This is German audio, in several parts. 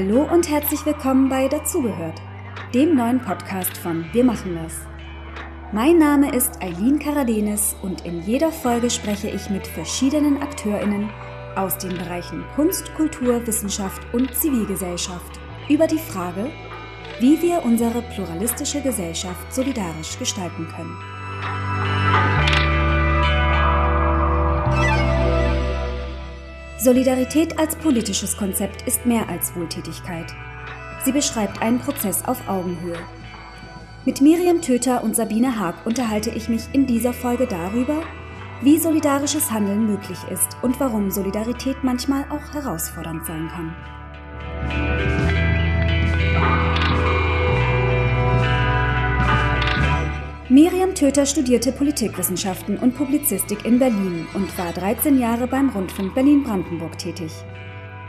Hallo und herzlich willkommen bei Dazugehört, dem neuen Podcast von Wir machen das. Mein Name ist Eileen Karadenis und in jeder Folge spreche ich mit verschiedenen AkteurInnen aus den Bereichen Kunst, Kultur, Wissenschaft und Zivilgesellschaft über die Frage, wie wir unsere pluralistische Gesellschaft solidarisch gestalten können. Solidarität als politisches Konzept ist mehr als Wohltätigkeit. Sie beschreibt einen Prozess auf Augenhöhe. Mit Miriam Töter und Sabine Haag unterhalte ich mich in dieser Folge darüber, wie solidarisches Handeln möglich ist und warum Solidarität manchmal auch herausfordernd sein kann. Miriam Töter studierte Politikwissenschaften und Publizistik in Berlin und war 13 Jahre beim Rundfunk Berlin-Brandenburg tätig.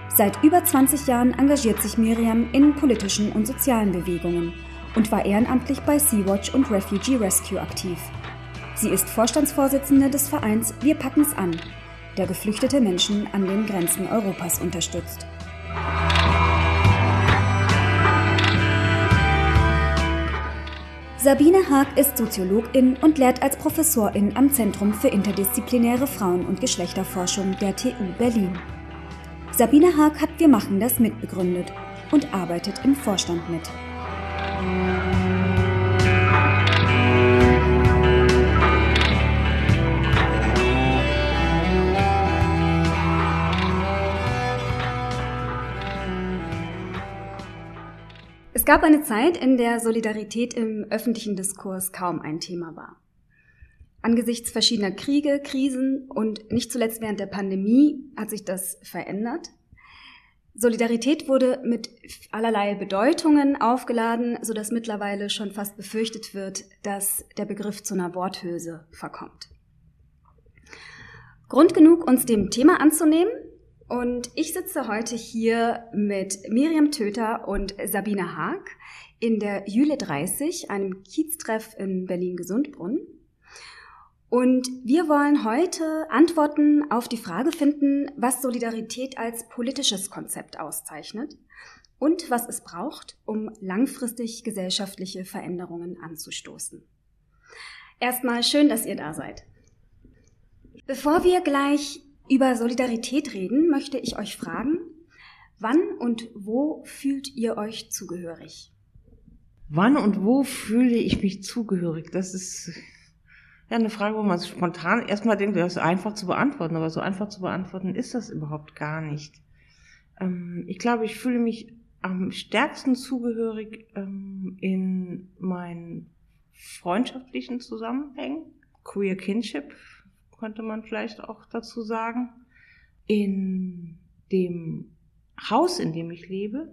Seit über 20 Jahren engagiert sich Miriam in politischen und sozialen Bewegungen und war ehrenamtlich bei Sea-Watch und Refugee Rescue aktiv. Sie ist Vorstandsvorsitzende des Vereins Wir packen's an, der geflüchtete Menschen an den Grenzen Europas unterstützt. Sabine Haag ist Soziologin und lehrt als Professorin am Zentrum für interdisziplinäre Frauen- und Geschlechterforschung der TU Berlin. Sabine Haag hat Wir machen das mitbegründet und arbeitet im Vorstand mit. Gab eine Zeit, in der Solidarität im öffentlichen Diskurs kaum ein Thema war. Angesichts verschiedener Kriege, Krisen und nicht zuletzt während der Pandemie hat sich das verändert. Solidarität wurde mit allerlei Bedeutungen aufgeladen, so dass mittlerweile schon fast befürchtet wird, dass der Begriff zu einer Worthülse verkommt. Grund genug, uns dem Thema anzunehmen, und ich sitze heute hier mit Miriam Töter und Sabine Haag in der Jüle 30, einem Kieztreff in Berlin-Gesundbrunn. Und wir wollen heute Antworten auf die Frage finden, was Solidarität als politisches Konzept auszeichnet und was es braucht, um langfristig gesellschaftliche Veränderungen anzustoßen. Erstmal schön, dass ihr da seid. Bevor wir gleich über Solidarität reden, möchte ich euch fragen, wann und wo fühlt ihr euch zugehörig? Wann und wo fühle ich mich zugehörig? Das ist ja eine Frage, wo man spontan erstmal denkt, das ist einfach zu beantworten, aber so einfach zu beantworten ist das überhaupt gar nicht. Ähm, ich glaube, ich fühle mich am stärksten zugehörig ähm, in meinen freundschaftlichen Zusammenhängen, Queer Kinship könnte man vielleicht auch dazu sagen. In dem Haus, in dem ich lebe,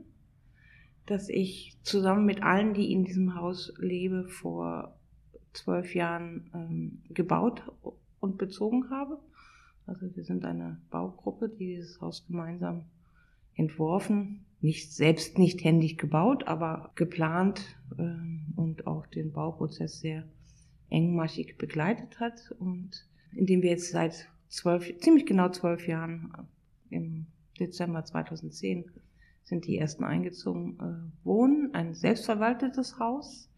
das ich zusammen mit allen, die in diesem Haus lebe, vor zwölf Jahren ähm, gebaut und bezogen habe. Also wir sind eine Baugruppe, die dieses Haus gemeinsam entworfen, nicht selbst nicht händig gebaut, aber geplant ähm, und auch den Bauprozess sehr engmaschig begleitet hat und in dem wir jetzt seit zwölf, ziemlich genau zwölf Jahren, äh, im Dezember 2010, sind die ersten eingezogen, äh, wohnen. Ein selbstverwaltetes Haus.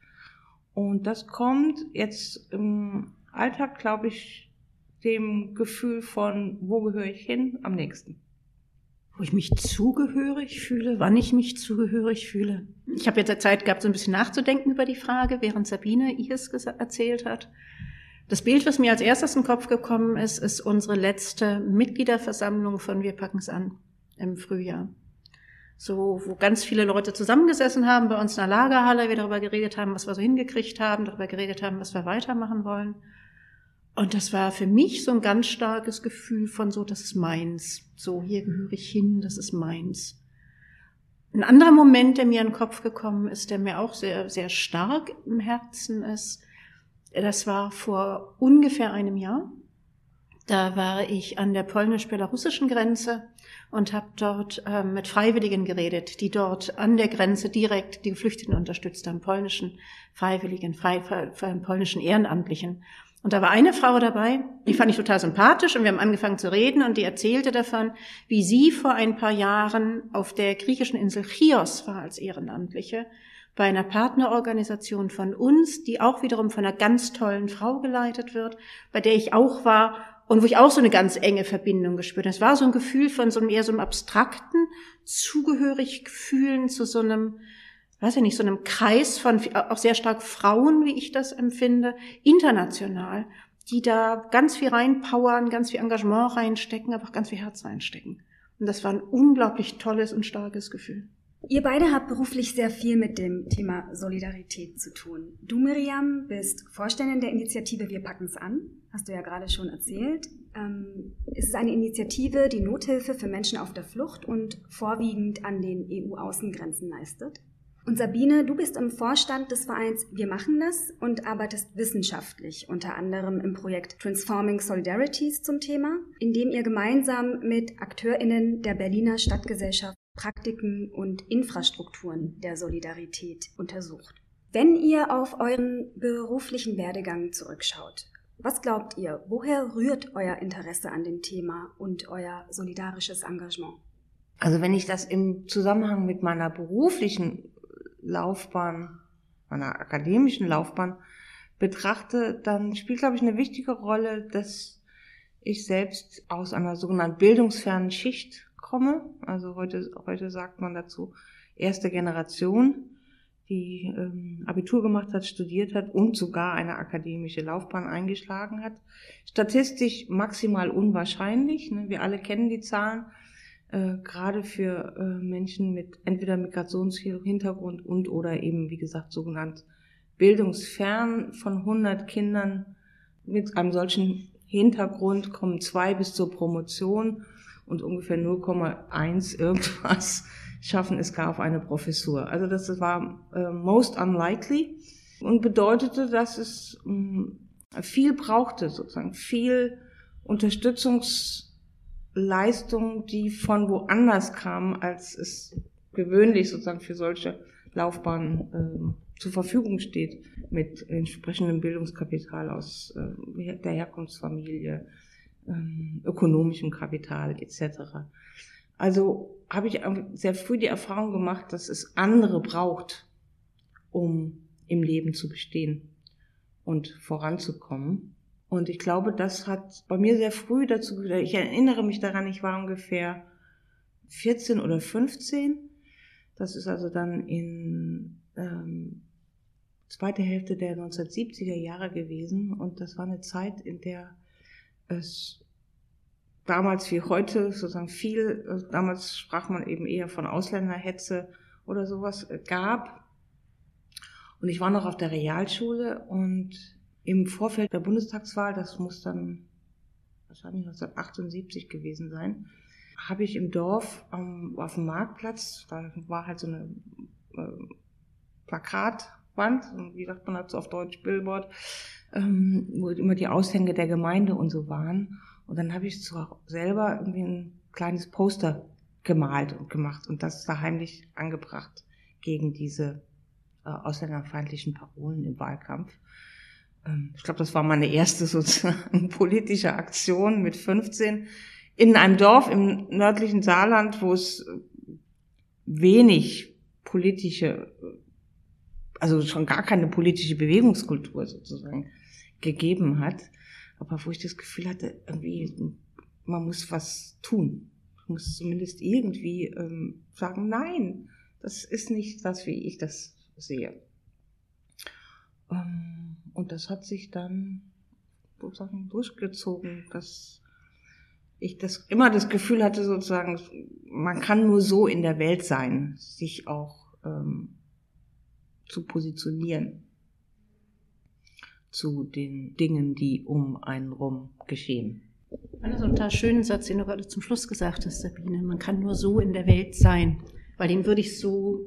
Und das kommt jetzt im Alltag, glaube ich, dem Gefühl von, wo gehöre ich hin, am nächsten. Wo ich mich zugehörig fühle, wann ich mich zugehörig fühle. Ich habe jetzt Zeit gehabt, so ein bisschen nachzudenken über die Frage, während Sabine ihres erzählt hat. Das Bild, was mir als erstes in den Kopf gekommen ist, ist unsere letzte Mitgliederversammlung von Wir packen's an im Frühjahr. So, wo ganz viele Leute zusammengesessen haben bei uns in der Lagerhalle, wir darüber geredet haben, was wir so hingekriegt haben, darüber geredet haben, was wir weitermachen wollen. Und das war für mich so ein ganz starkes Gefühl von so, das ist meins. So, hier gehöre ich hin, das ist meins. Ein anderer Moment, der mir in den Kopf gekommen ist, der mir auch sehr, sehr stark im Herzen ist, das war vor ungefähr einem Jahr. Da war ich an der polnisch-belarussischen Grenze und habe dort äh, mit Freiwilligen geredet, die dort an der Grenze direkt die Geflüchteten unterstützt haben, polnischen Freiwilligen, frei, polnischen Ehrenamtlichen. Und da war eine Frau dabei, die fand ich total sympathisch und wir haben angefangen zu reden und die erzählte davon, wie sie vor ein paar Jahren auf der griechischen Insel Chios war als Ehrenamtliche bei einer Partnerorganisation von uns, die auch wiederum von einer ganz tollen Frau geleitet wird, bei der ich auch war und wo ich auch so eine ganz enge Verbindung gespürt habe. Es war so ein Gefühl von so einem eher so einem abstrakten zugehörig fühlen zu so einem, weiß ich nicht, so einem Kreis von auch sehr stark Frauen, wie ich das empfinde, international, die da ganz viel reinpowern, ganz viel Engagement reinstecken, aber auch ganz viel Herz reinstecken. Und das war ein unglaublich tolles und starkes Gefühl. Ihr beide habt beruflich sehr viel mit dem Thema Solidarität zu tun. Du, Miriam, bist Vorständin der Initiative Wir packen's an. Hast du ja gerade schon erzählt. Ähm, es ist eine Initiative, die Nothilfe für Menschen auf der Flucht und vorwiegend an den EU-Außengrenzen leistet. Und Sabine, du bist im Vorstand des Vereins Wir machen das und arbeitest wissenschaftlich, unter anderem im Projekt Transforming Solidarities zum Thema, in dem ihr gemeinsam mit AkteurInnen der Berliner Stadtgesellschaft Praktiken und Infrastrukturen der Solidarität untersucht. Wenn ihr auf euren beruflichen Werdegang zurückschaut, was glaubt ihr, woher rührt euer Interesse an dem Thema und euer solidarisches Engagement? Also wenn ich das im Zusammenhang mit meiner beruflichen Laufbahn, meiner akademischen Laufbahn betrachte, dann spielt, glaube ich, eine wichtige Rolle, dass ich selbst aus einer sogenannten bildungsfernen Schicht komme. Also heute, heute sagt man dazu erste Generation, die ähm, Abitur gemacht hat, studiert hat und sogar eine akademische Laufbahn eingeschlagen hat. Statistisch maximal unwahrscheinlich. Ne? Wir alle kennen die Zahlen. Äh, gerade für äh, Menschen mit entweder Migrationshintergrund und oder eben, wie gesagt, sogenannt bildungsfern von 100 Kindern mit einem solchen Hintergrund kommen zwei bis zur Promotion und ungefähr 0,1 irgendwas schaffen es gar auf eine Professur. Also das war äh, most unlikely und bedeutete, dass es äh, viel brauchte, sozusagen viel Unterstützungsleistung, die von woanders kam, als es gewöhnlich sozusagen für solche Laufbahnen äh, zur Verfügung steht, mit entsprechendem Bildungskapital aus äh, der Herkunftsfamilie, ähm, ökonomischem Kapital etc. Also habe ich sehr früh die Erfahrung gemacht, dass es andere braucht, um im Leben zu bestehen und voranzukommen. Und ich glaube, das hat bei mir sehr früh dazu geführt. Ich erinnere mich daran, ich war ungefähr 14 oder 15. Das ist also dann in ähm, zweite Hälfte der 1970er Jahre gewesen. Und das war eine Zeit, in der es damals wie heute sozusagen viel, äh, damals sprach man eben eher von Ausländerhetze oder sowas äh, gab. Und ich war noch auf der Realschule und im Vorfeld der Bundestagswahl, das muss dann wahrscheinlich 1978 gewesen sein, habe ich im Dorf auf dem Marktplatz, da war halt so eine äh, Plakatwand, wie sagt man dazu auf Deutsch, Billboard, ähm, wo immer die Aushänge der Gemeinde und so waren. Und dann habe ich so selber irgendwie ein kleines Poster gemalt und gemacht und das da heimlich angebracht gegen diese äh, ausländerfeindlichen Parolen im Wahlkampf. Ähm, ich glaube, das war meine erste sozusagen politische Aktion mit 15 in einem Dorf im nördlichen Saarland, wo es wenig politische, also schon gar keine politische Bewegungskultur sozusagen gegeben hat, aber wo ich das Gefühl hatte, irgendwie, man muss was tun. Man muss zumindest irgendwie ähm, sagen, nein, das ist nicht das, wie ich das sehe. Ähm, und das hat sich dann sozusagen durchgezogen, dass ich das immer das Gefühl hatte, sozusagen, man kann nur so in der Welt sein, sich auch ähm, zu positionieren zu den Dingen, die um einen rum geschehen. Ist ein total schönen Satz, den du gerade zum Schluss gesagt hast, Sabine. Man kann nur so in der Welt sein. Weil den würde ich so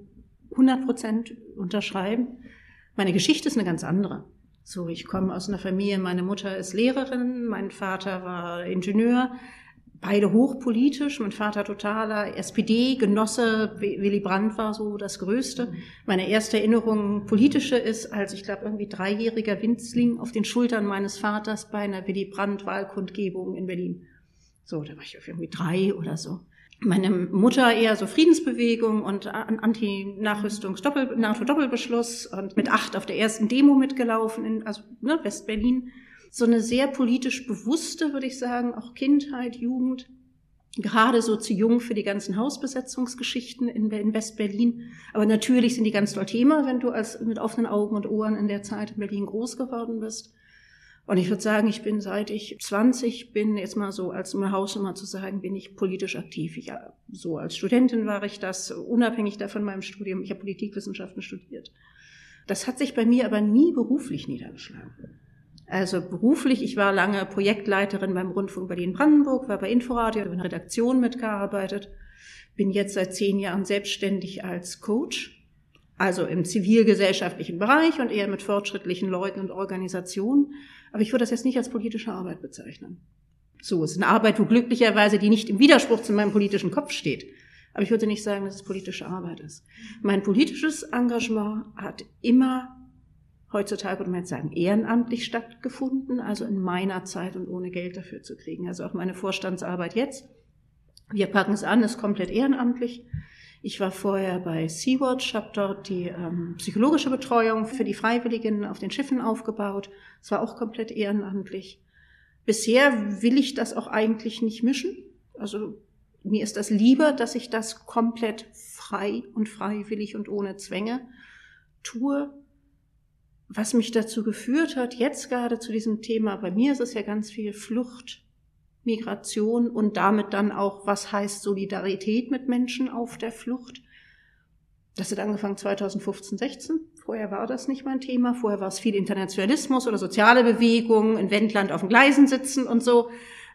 100 Prozent unterschreiben. Meine Geschichte ist eine ganz andere. So, ich komme aus einer Familie, meine Mutter ist Lehrerin, mein Vater war Ingenieur, beide hochpolitisch, mein Vater totaler SPD-Genosse, Willy Brandt war so das Größte. Meine erste Erinnerung politische ist, als ich glaube irgendwie dreijähriger Winzling auf den Schultern meines Vaters bei einer Willy Brandt-Wahlkundgebung in Berlin. So, da war ich irgendwie drei oder so meine Mutter eher so Friedensbewegung und Anti-Nachrüstungs-Doppel, NATO-Doppelbeschluss und mit acht auf der ersten Demo mitgelaufen in, also, ne, West-Berlin. So eine sehr politisch bewusste, würde ich sagen, auch Kindheit, Jugend. Gerade so zu jung für die ganzen Hausbesetzungsgeschichten in, in West-Berlin. Aber natürlich sind die ganz toll Thema, wenn du als mit offenen Augen und Ohren in der Zeit in Berlin groß geworden bist. Und ich würde sagen, ich bin seit ich 20 bin, jetzt mal so als eine Hausnummer zu sagen, bin ich politisch aktiv. Ich, so als Studentin war ich das, unabhängig davon meinem Studium. Ich habe Politikwissenschaften studiert. Das hat sich bei mir aber nie beruflich niedergeschlagen. Also beruflich, ich war lange Projektleiterin beim Rundfunk Berlin-Brandenburg, war bei Inforadio, in der Redaktion mitgearbeitet, bin jetzt seit zehn Jahren selbstständig als Coach, also im zivilgesellschaftlichen Bereich und eher mit fortschrittlichen Leuten und Organisationen aber ich würde das jetzt nicht als politische Arbeit bezeichnen. So, es ist eine Arbeit, wo glücklicherweise die nicht im Widerspruch zu meinem politischen Kopf steht. Aber ich würde nicht sagen, dass es politische Arbeit ist. Mein politisches Engagement hat immer heutzutage, würde man jetzt sagen, ehrenamtlich stattgefunden, also in meiner Zeit und ohne Geld dafür zu kriegen. Also auch meine Vorstandsarbeit jetzt. Wir packen es an, ist komplett ehrenamtlich. Ich war vorher bei Sea-Watch, habe dort die ähm, psychologische Betreuung für die Freiwilligen auf den Schiffen aufgebaut. Es war auch komplett ehrenamtlich. Bisher will ich das auch eigentlich nicht mischen. Also mir ist das lieber, dass ich das komplett frei und freiwillig und ohne Zwänge tue. Was mich dazu geführt hat, jetzt gerade zu diesem Thema, bei mir ist es ja ganz viel Flucht, Migration und damit dann auch, was heißt Solidarität mit Menschen auf der Flucht. Das hat angefangen 2015, 16. Vorher war das nicht mein Thema. Vorher war es viel Internationalismus oder soziale Bewegungen, in Wendland auf den Gleisen sitzen und so.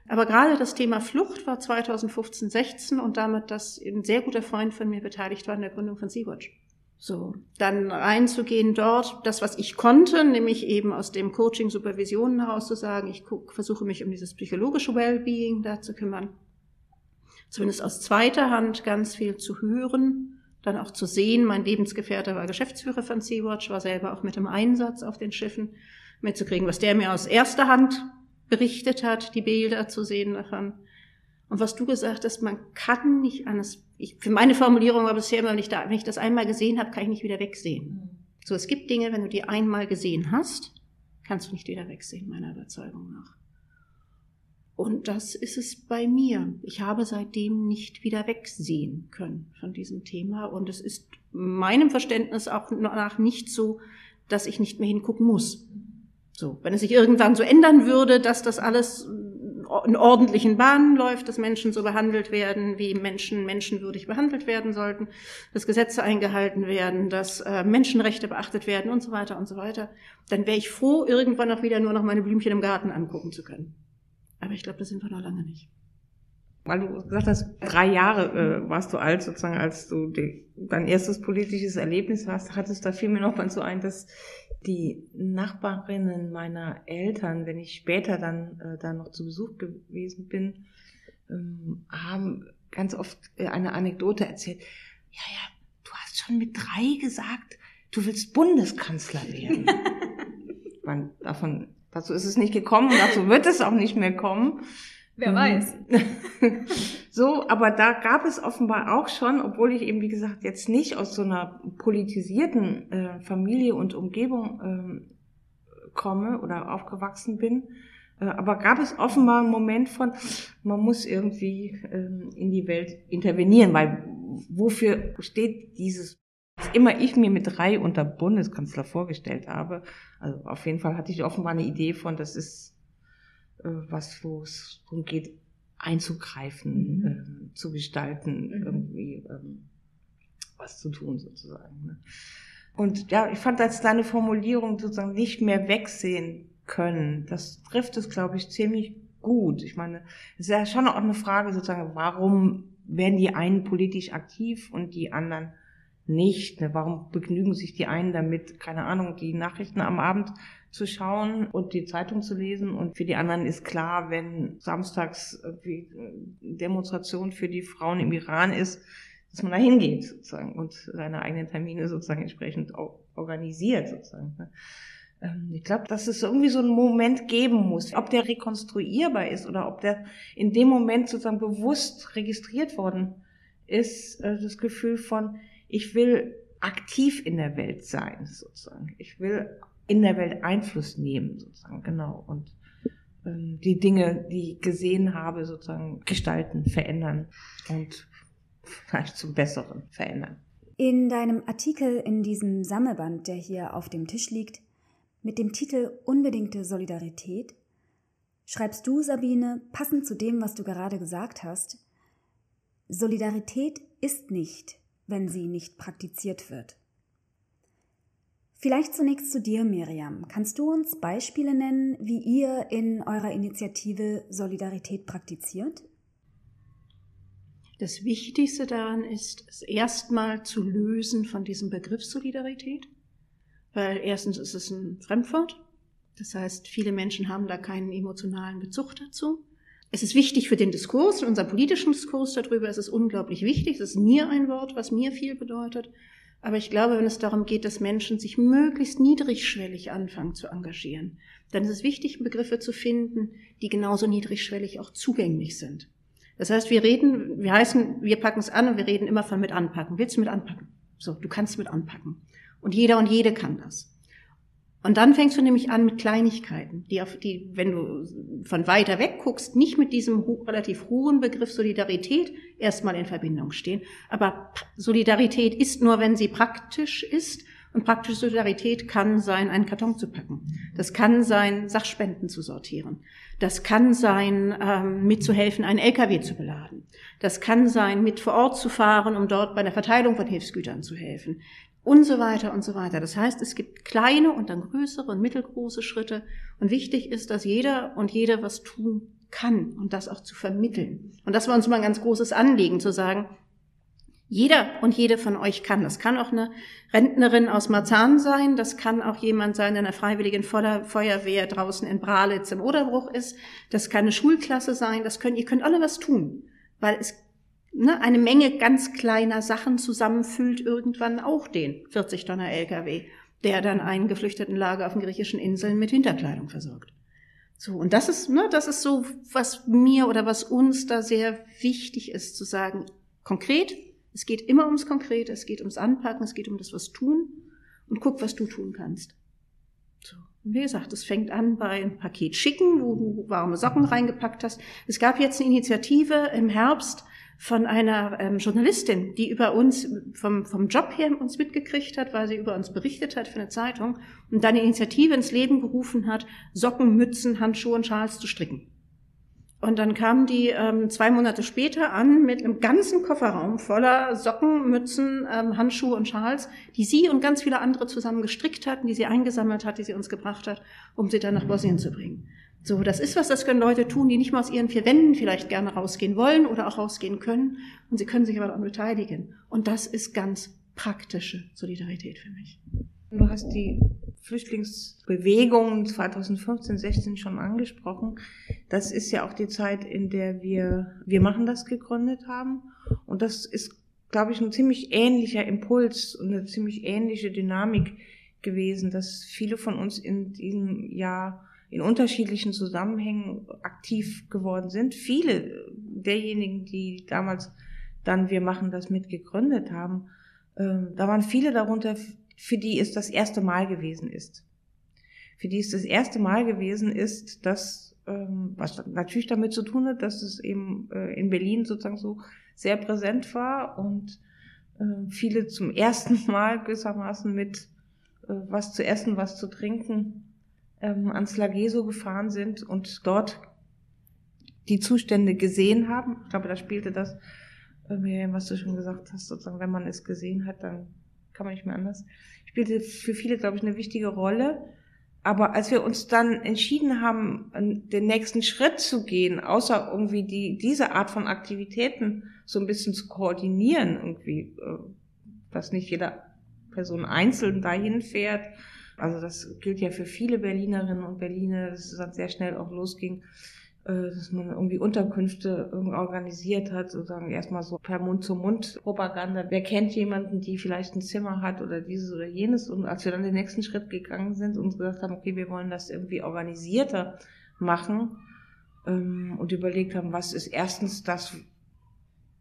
Aber gerade das Thema Flucht war 2015, 16 und damit, dass ein sehr guter Freund von mir beteiligt war in der Gründung von Sea-Watch. So, dann reinzugehen dort, das, was ich konnte, nämlich eben aus dem Coaching Supervisionen heraus zu sagen, ich versuche mich um dieses psychologische Wellbeing da zu kümmern. Zumindest aus zweiter Hand ganz viel zu hören, dann auch zu sehen. Mein Lebensgefährte war Geschäftsführer von Sea-Watch, war selber auch mit im Einsatz auf den Schiffen, mitzukriegen, was der mir aus erster Hand berichtet hat, die Bilder zu sehen davon. Und was du gesagt hast, man kann nicht anders. Ich, für meine Formulierung war bisher immer, wenn ich, da, wenn ich das einmal gesehen habe, kann ich nicht wieder wegsehen. So, es gibt Dinge, wenn du die einmal gesehen hast, kannst du nicht wieder wegsehen, meiner Überzeugung nach. Und das ist es bei mir. Ich habe seitdem nicht wieder wegsehen können von diesem Thema. Und es ist meinem Verständnis auch nach nicht so, dass ich nicht mehr hingucken muss. So, wenn es sich irgendwann so ändern würde, dass das alles in ordentlichen Bahnen läuft, dass Menschen so behandelt werden, wie Menschen menschenwürdig behandelt werden sollten, dass Gesetze eingehalten werden, dass äh, Menschenrechte beachtet werden und so weiter und so weiter, dann wäre ich froh, irgendwann auch wieder nur noch meine Blümchen im Garten angucken zu können. Aber ich glaube, das sind wir noch lange nicht. Weil du gesagt hast, drei Jahre äh, warst du alt, sozusagen, als du die, dein erstes politisches Erlebnis hast, hattest da fiel mir noch mal so ein, dass die Nachbarinnen meiner Eltern, wenn ich später dann äh, da noch zu Besuch gewesen bin, ähm, haben ganz oft äh, eine Anekdote erzählt. Ja, ja, du hast schon mit drei gesagt, du willst Bundeskanzler werden. Man, davon, dazu ist es nicht gekommen und dazu wird es auch nicht mehr kommen. Wer mhm. weiß. so, aber da gab es offenbar auch schon, obwohl ich eben, wie gesagt, jetzt nicht aus so einer politisierten äh, Familie und Umgebung ähm, komme oder aufgewachsen bin, äh, aber gab es offenbar einen Moment von, man muss irgendwie ähm, in die Welt intervenieren, weil wofür steht dieses, was immer ich mir mit drei unter Bundeskanzler vorgestellt habe, also auf jeden Fall hatte ich offenbar eine Idee von, das ist was, wo es darum geht, einzugreifen, mhm. ähm, zu gestalten, mhm. irgendwie ähm, was zu tun sozusagen. Ne? Und ja, ich fand als deine Formulierung sozusagen nicht mehr wegsehen können, das trifft es, glaube ich, ziemlich gut. Ich meine, es ist ja schon auch eine Frage sozusagen, warum werden die einen politisch aktiv und die anderen nicht? Ne? Warum begnügen sich die einen damit, keine Ahnung, die Nachrichten am Abend zu schauen und die Zeitung zu lesen. Und für die anderen ist klar, wenn samstags irgendwie Demonstration für die Frauen im Iran ist, dass man da hingeht sozusagen und seine eigenen Termine sozusagen entsprechend organisiert sozusagen. Ne? Ähm, ich glaube, dass es irgendwie so einen Moment geben muss. Ob der rekonstruierbar ist oder ob der in dem Moment sozusagen bewusst registriert worden ist, äh, das Gefühl von, ich will aktiv in der Welt sein, sozusagen. Ich will in der Welt Einfluss nehmen, sozusagen, genau. Und ähm, die Dinge, die ich gesehen habe, sozusagen gestalten, verändern und vielleicht zum Besseren verändern. In deinem Artikel in diesem Sammelband, der hier auf dem Tisch liegt, mit dem Titel Unbedingte Solidarität, schreibst du, Sabine, passend zu dem, was du gerade gesagt hast, Solidarität ist nicht, wenn sie nicht praktiziert wird. Vielleicht zunächst zu dir, Miriam. Kannst du uns Beispiele nennen, wie ihr in eurer Initiative Solidarität praktiziert? Das Wichtigste daran ist, es erstmal zu lösen von diesem Begriff Solidarität, weil erstens ist es ein Fremdwort. Das heißt, viele Menschen haben da keinen emotionalen Bezug dazu. Es ist wichtig für den Diskurs, für unseren politischen Diskurs darüber. Es ist unglaublich wichtig. Es ist mir ein Wort, was mir viel bedeutet. Aber ich glaube, wenn es darum geht, dass Menschen sich möglichst niedrigschwellig anfangen zu engagieren, dann ist es wichtig, Begriffe zu finden, die genauso niedrigschwellig auch zugänglich sind. Das heißt, wir reden, wir heißen, wir packen es an und wir reden immer von mit anpacken. Willst du mit anpacken? So, du kannst mit anpacken. Und jeder und jede kann das. Und dann fängst du nämlich an mit Kleinigkeiten, die auf die, wenn du von weiter weg guckst, nicht mit diesem relativ hohen Begriff Solidarität erstmal in Verbindung stehen. Aber Solidarität ist nur, wenn sie praktisch ist. Und praktische Solidarität kann sein, einen Karton zu packen. Das kann sein, Sachspenden zu sortieren. Das kann sein, ähm, mitzuhelfen, einen LKW zu beladen. Das kann sein, mit vor Ort zu fahren, um dort bei der Verteilung von Hilfsgütern zu helfen und so weiter und so weiter. Das heißt, es gibt kleine und dann größere und mittelgroße Schritte. Und wichtig ist, dass jeder und jede was tun kann und das auch zu vermitteln. Und das war uns mal ein ganz großes Anliegen, zu sagen, jeder und jede von euch kann. Das kann auch eine Rentnerin aus Marzahn sein. Das kann auch jemand sein, der in der Freiwilligen Feuerwehr draußen in Bralitz im Oderbruch ist. Das kann eine Schulklasse sein. Das können, ihr könnt alle was tun. Weil es ne, eine Menge ganz kleiner Sachen zusammenfüllt irgendwann auch den 40 Tonner LKW, der dann einen geflüchteten Lager auf den griechischen Inseln mit Winterkleidung versorgt. So, und das ist, ne, das ist so, was mir oder was uns da sehr wichtig ist, zu sagen, konkret, es geht immer ums Konkrete, es geht ums Anpacken, es geht um das was tun und guck, was du tun kannst. So. Und wie gesagt, es fängt an bei einem Paket schicken, wo du warme Socken reingepackt hast. Es gab jetzt eine Initiative im Herbst, von einer ähm, Journalistin, die über uns vom, vom Job her uns mitgekriegt hat, weil sie über uns berichtet hat für eine Zeitung und dann eine Initiative ins Leben gerufen hat, Socken, Mützen, Handschuhe und Schals zu stricken. Und dann kam die ähm, zwei Monate später an mit einem ganzen Kofferraum voller Socken, Mützen, ähm, Handschuhe und Schals, die sie und ganz viele andere zusammen gestrickt hatten, die sie eingesammelt hat, die sie uns gebracht hat, um sie dann nach Bosnien zu bringen. So, das ist was, das können Leute tun, die nicht mal aus ihren vier Wänden vielleicht gerne rausgehen wollen oder auch rausgehen können. Und sie können sich aber daran beteiligen. Und das ist ganz praktische Solidarität für mich. Du hast die Flüchtlingsbewegung 2015, 16 schon angesprochen. Das ist ja auch die Zeit, in der wir, wir machen das gegründet haben. Und das ist, glaube ich, ein ziemlich ähnlicher Impuls und eine ziemlich ähnliche Dynamik gewesen, dass viele von uns in diesem Jahr in unterschiedlichen Zusammenhängen aktiv geworden sind. Viele derjenigen, die damals dann Wir machen das mit gegründet haben, äh, da waren viele darunter, für die es das erste Mal gewesen ist. Für die es das erste Mal gewesen ist, dass, ähm, was natürlich damit zu tun hat, dass es eben äh, in Berlin sozusagen so sehr präsent war und äh, viele zum ersten Mal gewissermaßen mit äh, was zu essen, was zu trinken ähm, ans Lageso gefahren sind und dort die Zustände gesehen haben. Ich glaube, da spielte das, äh, was du schon gesagt hast, sozusagen, wenn man es gesehen hat, dann kann man nicht mehr anders. Spielte für viele, glaube ich, eine wichtige Rolle. Aber als wir uns dann entschieden haben, den nächsten Schritt zu gehen, außer irgendwie die, diese Art von Aktivitäten so ein bisschen zu koordinieren, irgendwie, äh, dass nicht jeder Person einzeln dahin fährt, Also das gilt ja für viele Berlinerinnen und Berliner, dass es dann sehr schnell auch losging, äh, dass man irgendwie Unterkünfte organisiert hat, sozusagen erstmal so per Mund-zu-Mund-Propaganda. Wer kennt jemanden, die vielleicht ein Zimmer hat oder dieses oder jenes? Und als wir dann den nächsten Schritt gegangen sind und gesagt haben, okay, wir wollen das irgendwie organisierter machen ähm, und überlegt haben, was ist erstens das,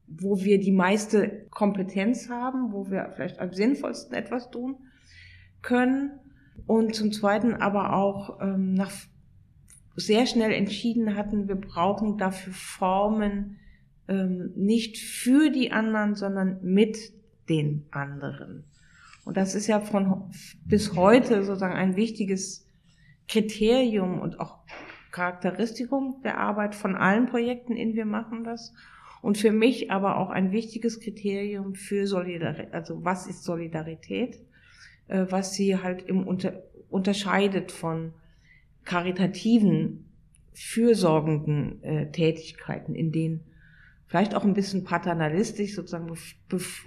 wo wir die meiste Kompetenz haben, wo wir vielleicht am sinnvollsten etwas tun können und zum Zweiten aber auch ähm, nach sehr schnell entschieden hatten, wir brauchen dafür Formen ähm, nicht für die anderen, sondern mit den anderen. Und das ist ja von bis heute sozusagen ein wichtiges Kriterium und auch Charakteristikum der Arbeit von allen Projekten, in wir machen das. Und für mich aber auch ein wichtiges Kriterium für Solidarität. Also was ist Solidarität? Äh, was sie halt im unter, unterscheidet von karitativen, fürsorgenden äh, Tätigkeiten, in denen vielleicht auch ein bisschen paternalistisch, sozusagen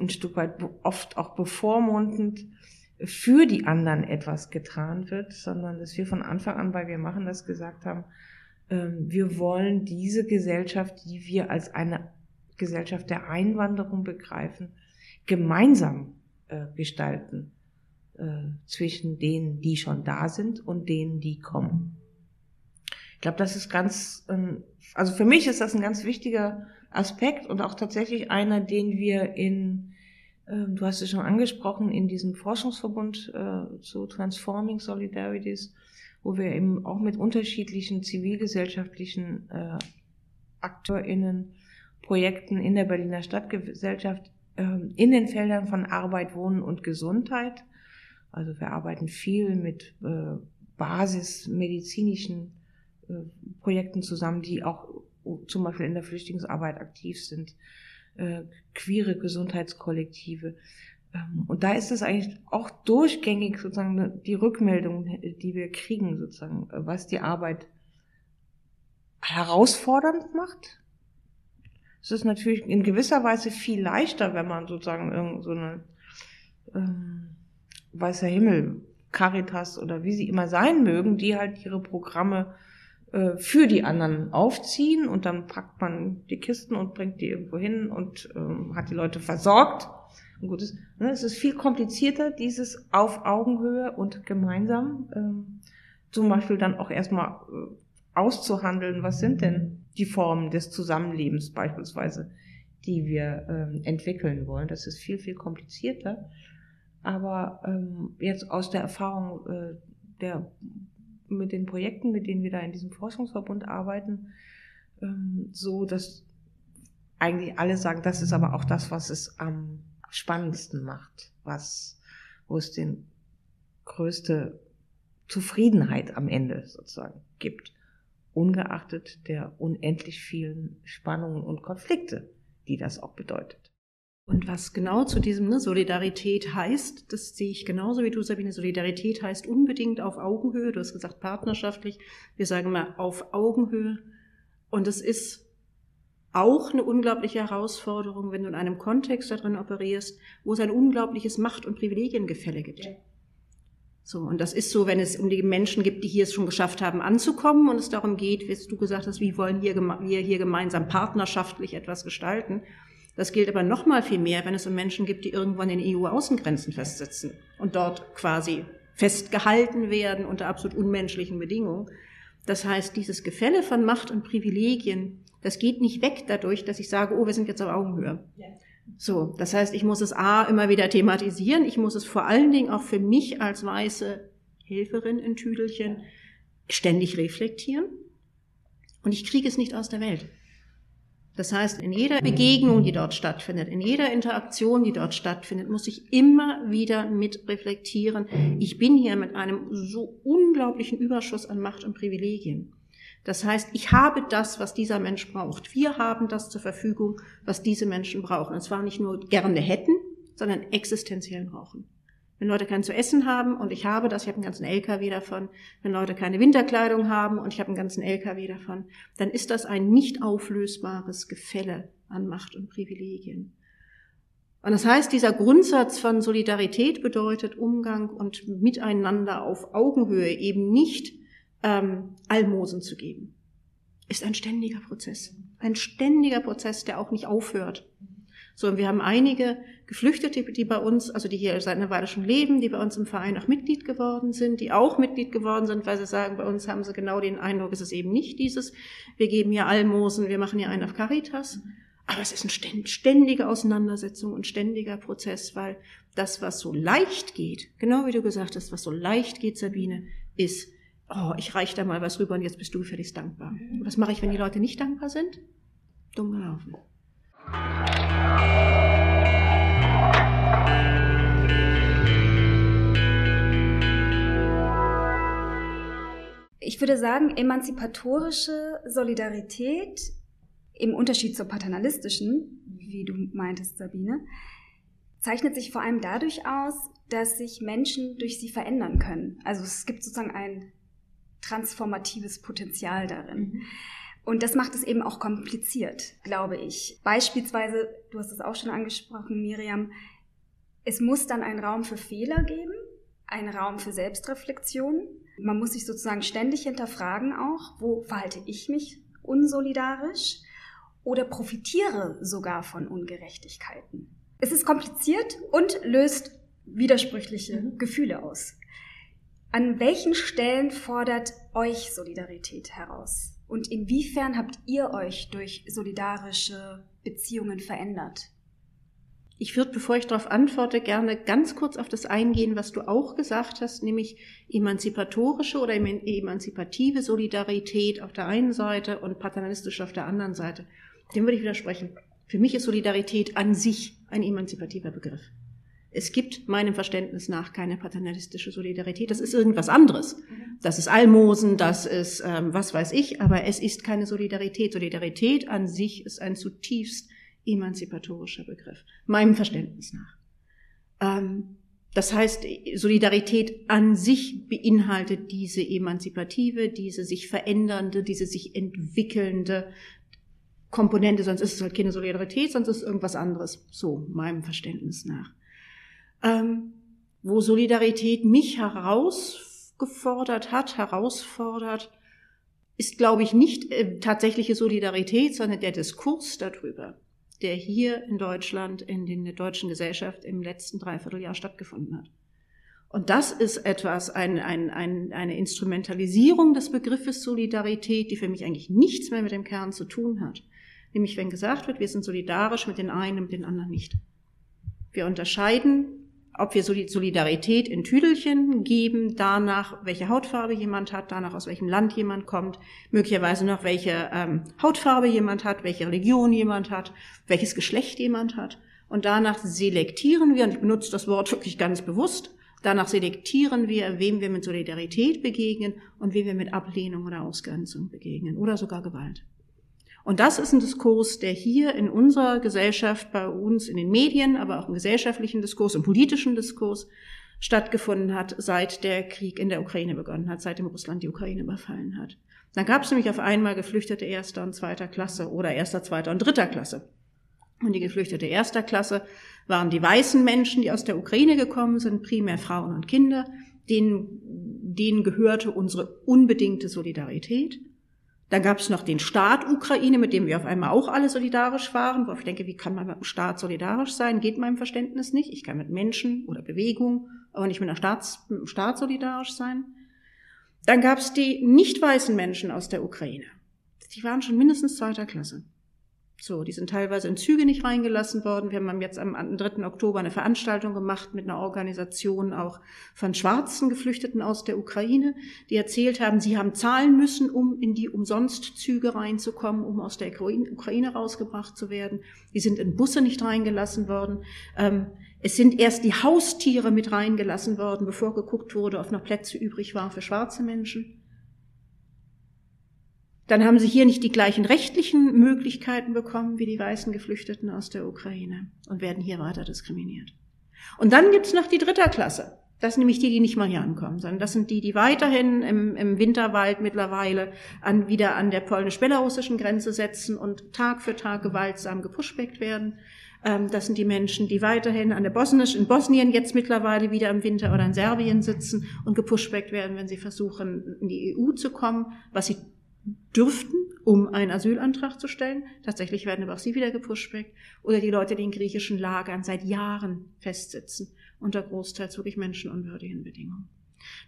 ein Stück weit oft auch bevormundend für die anderen etwas getan wird, sondern dass wir von Anfang an, weil wir machen das gesagt haben, ähm, wir wollen diese Gesellschaft, die wir als eine Gesellschaft der Einwanderung begreifen, gemeinsam äh, gestalten äh, zwischen denen, die schon da sind und denen, die kommen. Ich glaube, das ist ganz, ähm, also für mich ist das ein ganz wichtiger Aspekt und auch tatsächlich einer, den wir in, äh, du hast es schon angesprochen, in diesem Forschungsverbund äh, zu Transforming Solidarities, wo wir eben auch mit unterschiedlichen zivilgesellschaftlichen äh, AkteurInnen, Projekten in der Berliner Stadtgesellschaft äh, in den Feldern von Arbeit, Wohnen und Gesundheit also wir arbeiten viel mit äh, basismedizinischen äh, Projekten zusammen, die auch zum Beispiel in der Flüchtlingsarbeit aktiv sind, äh, queere Gesundheitskollektive. Ähm, und da ist es eigentlich auch durchgängig sozusagen die Rückmeldung, die wir kriegen, sozusagen, was die Arbeit herausfordernd macht. Es ist natürlich in gewisser Weise viel leichter, wenn man sozusagen irgend so eine ähm, weißer Himmel, Caritas oder wie sie immer sein mögen, die halt ihre Programme äh, für die anderen aufziehen und dann packt man die Kisten und bringt die irgendwo hin und ähm, hat die Leute versorgt. Und gut, es, ne, es ist viel komplizierter, dieses auf Augenhöhe und gemeinsam ähm, zum Beispiel dann auch erstmal äh, auszuhandeln, was sind denn die Formen des Zusammenlebens beispielsweise, die wir ähm, entwickeln wollen. Das ist viel, viel komplizierter. Aber ähm, jetzt aus der Erfahrung äh, der, mit den Projekten, mit denen wir da in diesem Forschungsverbund arbeiten, ähm, so dass eigentlich alle sagen, das ist aber auch das, was es am spannendsten macht, was, wo es den größte Zufriedenheit am Ende sozusagen gibt, ungeachtet der unendlich vielen Spannungen und Konflikte, die das auch bedeutet. Und was genau zu diesem ne, Solidarität heißt, das sehe ich genauso wie du, Sabine. Solidarität heißt unbedingt auf Augenhöhe. Du hast gesagt partnerschaftlich. Wir sagen mal auf Augenhöhe. Und es ist auch eine unglaubliche Herausforderung, wenn du in einem Kontext darin operierst, wo es ein unglaubliches Macht- und Privilegiengefälle gibt. Ja. So, und das ist so, wenn es um die Menschen gibt, die hier es schon geschafft haben, anzukommen und es darum geht, wie du gesagt hast, wie wollen hier, wir hier gemeinsam partnerschaftlich etwas gestalten. Das gilt aber noch mal viel mehr, wenn es um Menschen gibt, die irgendwann in EU-Außengrenzen festsitzen und dort quasi festgehalten werden unter absolut unmenschlichen Bedingungen. Das heißt, dieses Gefälle von Macht und Privilegien, das geht nicht weg dadurch, dass ich sage, oh, wir sind jetzt auf Augenhöhe. So, das heißt, ich muss es A immer wieder thematisieren, ich muss es vor allen Dingen auch für mich als weiße Helferin in Tüdelchen ständig reflektieren und ich kriege es nicht aus der Welt. Das heißt, in jeder Begegnung, die dort stattfindet, in jeder Interaktion, die dort stattfindet, muss ich immer wieder mit reflektieren, ich bin hier mit einem so unglaublichen Überschuss an Macht und Privilegien. Das heißt, ich habe das, was dieser Mensch braucht. Wir haben das zur Verfügung, was diese Menschen brauchen. Und zwar nicht nur gerne hätten, sondern existenziell brauchen. Wenn Leute kein zu essen haben und ich habe das, ich habe einen ganzen LKW davon, wenn Leute keine Winterkleidung haben und ich habe einen ganzen LKW davon, dann ist das ein nicht auflösbares Gefälle an Macht und Privilegien. Und das heißt, dieser Grundsatz von Solidarität bedeutet Umgang und Miteinander auf Augenhöhe, eben nicht ähm, Almosen zu geben, ist ein ständiger Prozess. Ein ständiger Prozess, der auch nicht aufhört. So, und wir haben einige Geflüchtete, die bei uns, also die hier seit einer Weile schon leben, die bei uns im Verein auch Mitglied geworden sind, die auch Mitglied geworden sind, weil sie sagen, bei uns haben sie genau den Eindruck, es ist eben nicht dieses, wir geben hier Almosen, wir machen hier einen auf Caritas. Aber es ist eine ständige Auseinandersetzung und ständiger Prozess, weil das, was so leicht geht, genau wie du gesagt hast, was so leicht geht, Sabine, ist, oh, ich reich da mal was rüber und jetzt bist du gefälligst dankbar. Was mache ich, wenn die Leute nicht dankbar sind? Dumm gelaufen. Ich würde sagen, emanzipatorische Solidarität im Unterschied zur paternalistischen, wie du meintest, Sabine, zeichnet sich vor allem dadurch aus, dass sich Menschen durch sie verändern können. Also es gibt sozusagen ein transformatives Potenzial darin. Mhm. Und das macht es eben auch kompliziert, glaube ich. Beispielsweise, du hast es auch schon angesprochen, Miriam, es muss dann einen Raum für Fehler geben, einen Raum für Selbstreflexion. Man muss sich sozusagen ständig hinterfragen auch, wo verhalte ich mich unsolidarisch oder profitiere sogar von Ungerechtigkeiten. Es ist kompliziert und löst widersprüchliche mhm. Gefühle aus. An welchen Stellen fordert euch Solidarität heraus? Und inwiefern habt ihr euch durch solidarische Beziehungen verändert? Ich würde, bevor ich darauf antworte, gerne ganz kurz auf das eingehen, was du auch gesagt hast, nämlich emanzipatorische oder emanzipative Solidarität auf der einen Seite und paternalistische auf der anderen Seite. Dem würde ich widersprechen. Für mich ist Solidarität an sich ein emanzipativer Begriff. Es gibt meinem Verständnis nach keine paternalistische Solidarität. Das ist irgendwas anderes. Das ist Almosen, das ist ähm, was weiß ich, aber es ist keine Solidarität. Solidarität an sich ist ein zutiefst emanzipatorischer Begriff, meinem Verständnis nach. Ähm, das heißt, Solidarität an sich beinhaltet diese emanzipative, diese sich verändernde, diese sich entwickelnde Komponente, sonst ist es halt keine Solidarität, sonst ist es irgendwas anderes, so meinem Verständnis nach ähm, wo Solidarität mich herausgefordert hat, herausfordert, ist, glaube ich, nicht äh, tatsächliche Solidarität, sondern der Diskurs darüber, der hier in Deutschland, in der deutschen Gesellschaft im letzten Dreivierteljahr stattgefunden hat. Und das ist etwas, ein, ein, ein, eine Instrumentalisierung des Begriffes Solidarität, die für mich eigentlich nichts mehr mit dem Kern zu tun hat. Nämlich wenn gesagt wird, wir sind solidarisch mit den einen und mit den anderen nicht. Wir unterscheiden ob wir Solidarität in Tüdelchen geben, danach, welche Hautfarbe jemand hat, danach, aus welchem Land jemand kommt, möglicherweise noch, welche ähm, Hautfarbe jemand hat, welche Religion jemand hat, welches Geschlecht jemand hat. Und danach selektieren wir, und ich benutze das Wort wirklich ganz bewusst, danach selektieren wir, wem wir mit Solidarität begegnen und wem wir mit Ablehnung oder Ausgrenzung begegnen oder sogar Gewalt. Und das ist ein Diskurs, der hier in unserer Gesellschaft, bei uns in den Medien, aber auch im gesellschaftlichen Diskurs, im politischen Diskurs stattgefunden hat, seit der Krieg in der Ukraine begonnen hat, seitdem Russland die Ukraine überfallen hat. Dann gab es nämlich auf einmal Geflüchtete erster und zweiter Klasse oder erster, zweiter und dritter Klasse. Und die Geflüchtete erster Klasse waren die weißen Menschen, die aus der Ukraine gekommen sind, primär Frauen und Kinder. Denen, denen gehörte unsere unbedingte Solidarität. Dann gab es noch den Staat Ukraine, mit dem wir auf einmal auch alle solidarisch waren, wo ich denke, wie kann man mit einem Staat solidarisch sein? Geht meinem Verständnis nicht. Ich kann mit Menschen oder Bewegungen, aber nicht mit, einer Staats, mit einem Staat solidarisch sein. Dann gab es die nicht weißen Menschen aus der Ukraine. Die waren schon mindestens zweiter Klasse. So, die sind teilweise in Züge nicht reingelassen worden. Wir haben jetzt am 3. Oktober eine Veranstaltung gemacht mit einer Organisation auch von schwarzen Geflüchteten aus der Ukraine, die erzählt haben, sie haben zahlen müssen, um in die Umsonstzüge reinzukommen, um aus der Ukraine rausgebracht zu werden. Die sind in Busse nicht reingelassen worden. Ähm, es sind erst die Haustiere mit reingelassen worden, bevor geguckt wurde, ob noch Plätze übrig waren für schwarze Menschen. Dann haben sie hier nicht die gleichen rechtlichen Möglichkeiten bekommen wie die weißen Geflüchteten aus der Ukraine und werden hier weiter diskriminiert. Und dann gibt's noch die dritte Klasse. Das sind nämlich die, die nicht mal hier ankommen, sondern das sind die, die weiterhin im, im Winterwald mittlerweile an, wieder an der polnisch-belarussischen Grenze setzen und Tag für Tag gewaltsam gepushbackt werden. Ähm, das sind die Menschen, die weiterhin an der Bosnisch, in Bosnien jetzt mittlerweile wieder im Winter oder in Serbien sitzen und gepushbackt werden, wenn sie versuchen, in die EU zu kommen, was sie dürften, um einen Asylantrag zu stellen. Tatsächlich werden aber auch sie wieder gepushbackt. Oder die Leute, die in griechischen Lagern seit Jahren festsitzen, unter großteils wirklich menschenunwürdigen Bedingungen.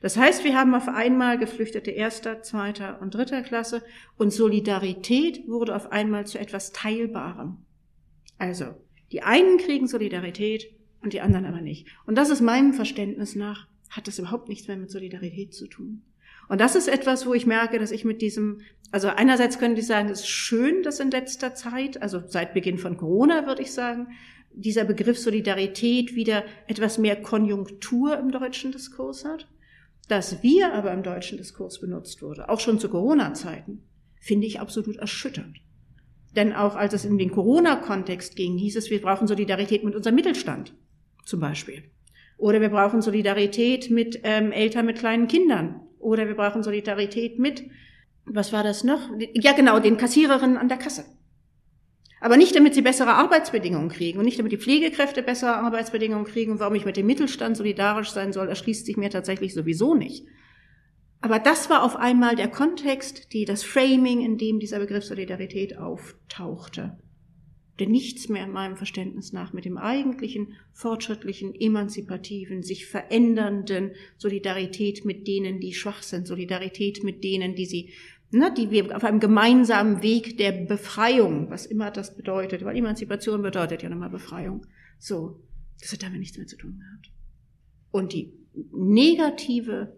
Das heißt, wir haben auf einmal Geflüchtete erster, zweiter und dritter Klasse und Solidarität wurde auf einmal zu etwas Teilbarem. Also, die einen kriegen Solidarität und die anderen aber nicht. Und das ist meinem Verständnis nach, hat das überhaupt nichts mehr mit Solidarität zu tun. Und das ist etwas, wo ich merke, dass ich mit diesem, also einerseits könnte ich sagen, es ist schön, dass in letzter Zeit, also seit Beginn von Corona würde ich sagen, dieser Begriff Solidarität wieder etwas mehr Konjunktur im deutschen Diskurs hat. Dass wir aber im deutschen Diskurs benutzt wurde, auch schon zu Corona-Zeiten, finde ich absolut erschütternd. Denn auch als es in den Corona-Kontext ging, hieß es, wir brauchen Solidarität mit unserem Mittelstand, zum Beispiel. Oder wir brauchen Solidarität mit ähm, Eltern mit kleinen Kindern. Oder wir brauchen Solidarität mit, was war das noch? Ja, genau, den Kassiererinnen an der Kasse. Aber nicht, damit sie bessere Arbeitsbedingungen kriegen und nicht, damit die Pflegekräfte bessere Arbeitsbedingungen kriegen. Warum ich mit dem Mittelstand solidarisch sein soll, erschließt sich mir tatsächlich sowieso nicht. Aber das war auf einmal der Kontext, die, das Framing, in dem dieser Begriff Solidarität auftauchte. Denn nichts mehr in meinem Verständnis nach mit dem eigentlichen, fortschrittlichen, emanzipativen, sich verändernden Solidarität mit denen, die schwach sind, Solidarität mit denen, die sie ne, die wir auf einem gemeinsamen Weg der Befreiung, was immer das bedeutet, weil Emanzipation bedeutet ja nochmal Befreiung. So, das hat damit nichts mehr zu tun gehabt. Und die negative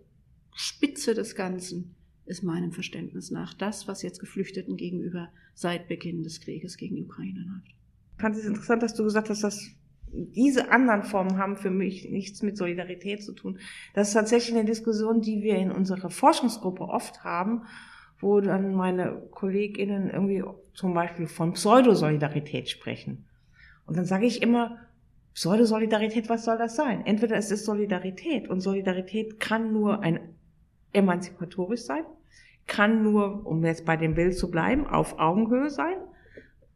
Spitze des Ganzen ist meinem Verständnis nach das, was jetzt Geflüchteten gegenüber seit Beginn des Krieges gegen die Ukraine läuft. Ich fand es interessant, dass du gesagt hast, dass diese anderen Formen haben für mich nichts mit Solidarität zu tun. Das ist tatsächlich eine Diskussion, die wir in unserer Forschungsgruppe oft haben wo dann meine KollegInnen irgendwie zum Beispiel von Pseudosolidarität sprechen. Und dann sage ich immer, Pseudosolidarität, was soll das sein? Entweder es ist Solidarität und Solidarität kann nur ein emanzipatorisch sein, kann nur, um jetzt bei dem Bild zu bleiben, auf Augenhöhe sein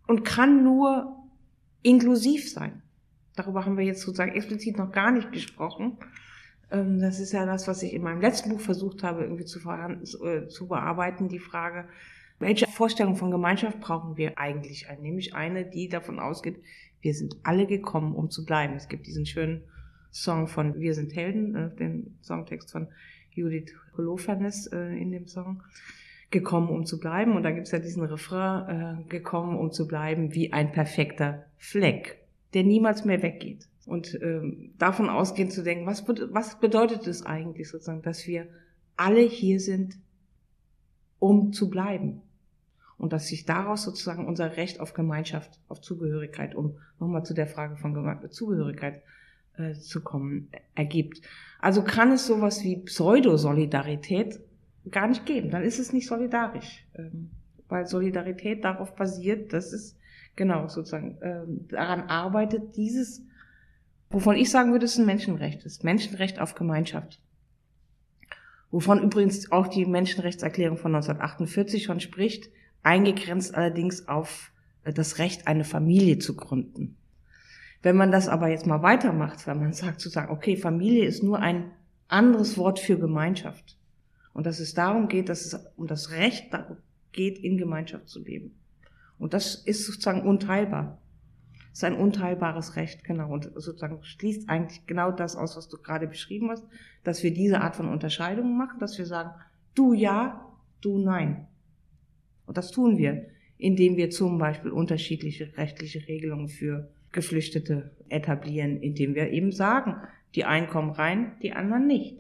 und kann nur inklusiv sein. Darüber haben wir jetzt sozusagen explizit noch gar nicht gesprochen. Ähm, das ist ja das, was ich in meinem letzten Buch versucht habe, irgendwie zu, äh, zu bearbeiten, die Frage, welche Vorstellung von Gemeinschaft brauchen wir eigentlich? Nämlich eine, die davon ausgeht, wir sind alle gekommen, um zu bleiben. Es gibt diesen schönen Song von Wir sind Helden, äh, den Songtext von Judith Holofernes äh, in dem Song, gekommen, um zu bleiben. Und da gibt es ja diesen Refrain, gekommen, um zu bleiben, wie ein perfekter Fleck, der niemals mehr weggeht. Und ähm, davon ausgehend zu denken, was, was bedeutet es eigentlich sozusagen, dass wir alle hier sind, um zu bleiben? Und dass sich daraus sozusagen unser Recht auf Gemeinschaft, auf Zugehörigkeit, um nochmal zu der Frage von Zugehörigkeit äh, zu kommen, ergibt. Also kann es sowas wie Pseudosolidarität gar nicht geben. Dann ist es nicht solidarisch. Ähm, weil Solidarität darauf basiert, dass es genau sozusagen ähm, daran arbeitet, dieses Wovon ich sagen würde, es ist ein Menschenrecht. Ist Menschenrecht auf Gemeinschaft. Wovon übrigens auch die Menschenrechtserklärung von 1948 schon spricht, eingegrenzt allerdings auf äh, das Recht, eine Familie zu gründen. Wenn man das aber jetzt mal weitermacht, wenn man sagt zu sagen, okay, Familie ist nur ein anderes Wort für Gemeinschaft. Und dass es darum geht, dass es um das Recht geht, in Gemeinschaft zu leben. Und das ist sozusagen unteilbar ist ein unteilbares Recht, genau. Und sozusagen schließt eigentlich genau das aus, was du gerade beschrieben hast, dass wir diese Art von Unterscheidungen machen, dass wir sagen, du ja, du nein. Und das tun wir, indem wir zum Beispiel unterschiedliche rechtliche Regelungen für Geflüchtete etablieren, indem wir eben sagen, die einen kommen rein, die anderen nicht.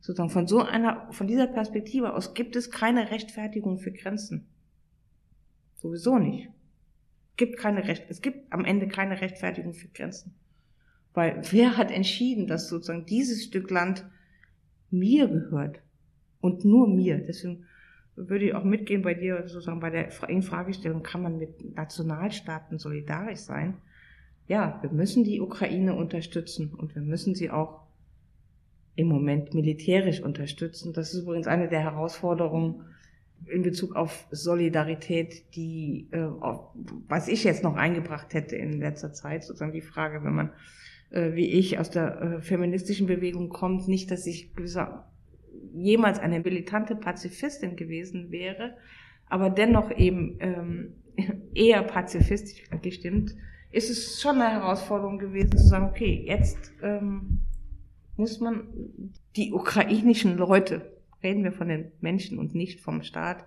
Sozusagen von so einer, von dieser Perspektive aus gibt es keine Rechtfertigung für Grenzen. Sowieso nicht gibt keine Recht, es gibt am Ende keine Rechtfertigung für Grenzen. Weil wer hat entschieden, dass sozusagen dieses Stück Land mir gehört und nur mir? Deswegen würde ich auch mitgehen bei dir sozusagen bei der Fragestellung, kann man mit Nationalstaaten solidarisch sein? Ja, wir müssen die Ukraine unterstützen und wir müssen sie auch im Moment militärisch unterstützen. Das ist übrigens eine der Herausforderungen, in Bezug auf Solidarität, die, äh, auf, was ich jetzt noch eingebracht hätte in letzter Zeit, sozusagen die Frage, wenn man äh, wie ich aus der äh, feministischen Bewegung kommt, nicht, dass ich gewisser, jemals eine militante Pazifistin gewesen wäre, aber dennoch eben ähm, eher pazifistisch gestimmt, ist es schon eine Herausforderung gewesen zu sagen, okay, jetzt ähm, muss man die ukrainischen Leute, reden wir von den Menschen und nicht vom Staat,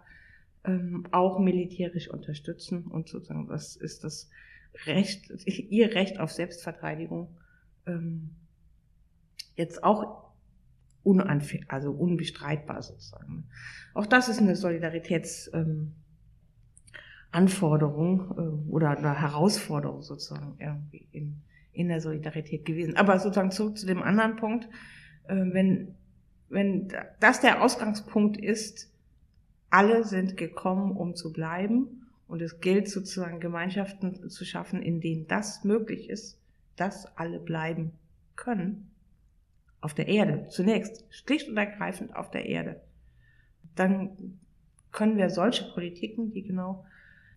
ähm, auch militärisch unterstützen und sozusagen, was ist das Recht, ihr Recht auf Selbstverteidigung ähm, jetzt auch unanf also unbestreitbar sozusagen. Auch das ist eine Solidaritätsanforderung ähm, äh, oder eine Herausforderung sozusagen irgendwie in, in der Solidarität gewesen. Aber sozusagen zurück zu dem anderen Punkt, äh, wenn, wenn das der Ausgangspunkt ist, alle sind gekommen, um zu bleiben und es gilt sozusagen Gemeinschaften zu schaffen, in denen das möglich ist, dass alle bleiben können, auf der Erde, zunächst, schlicht und ergreifend auf der Erde, dann können wir solche Politiken, die genau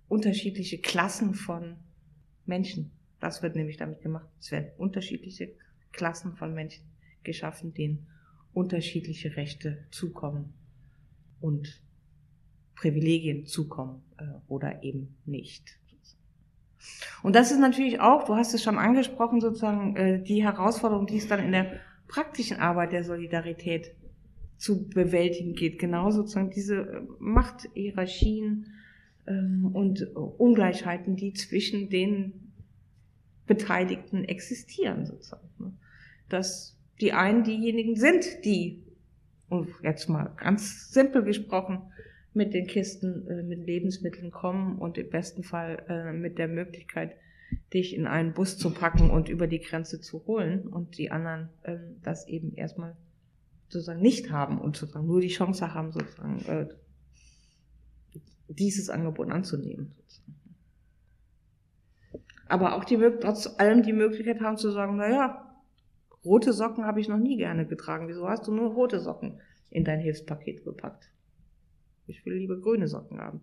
unterschiedliche Klassen von Menschen, das wird nämlich damit gemacht, es werden unterschiedliche Klassen von Menschen geschaffen, denen unterschiedliche Rechte zukommen und Privilegien zukommen äh, oder eben nicht. Und das ist natürlich auch, du hast es schon angesprochen, sozusagen äh, die Herausforderung, die es dann in der praktischen Arbeit der Solidarität zu bewältigen geht. Genau sozusagen diese äh, Machthierarchien ähm, und Ungleichheiten, die zwischen den Beteiligten existieren, sozusagen. Ne? Dass die einen diejenigen sind, die, und jetzt mal ganz simpel gesprochen, mit den Kisten äh, mit Lebensmitteln kommen und im besten Fall äh, mit der Möglichkeit, dich in einen Bus zu packen und über die Grenze zu holen und die anderen äh, das eben erstmal sozusagen nicht haben und sozusagen nur die Chance haben, sozusagen äh, dieses Angebot anzunehmen. Sozusagen. Aber auch die trotz allem die Möglichkeit haben zu sagen, naja, rote Socken habe ich noch nie gerne getragen. Wieso hast du nur rote Socken in dein Hilfspaket gepackt? Ich will lieber grüne Socken haben.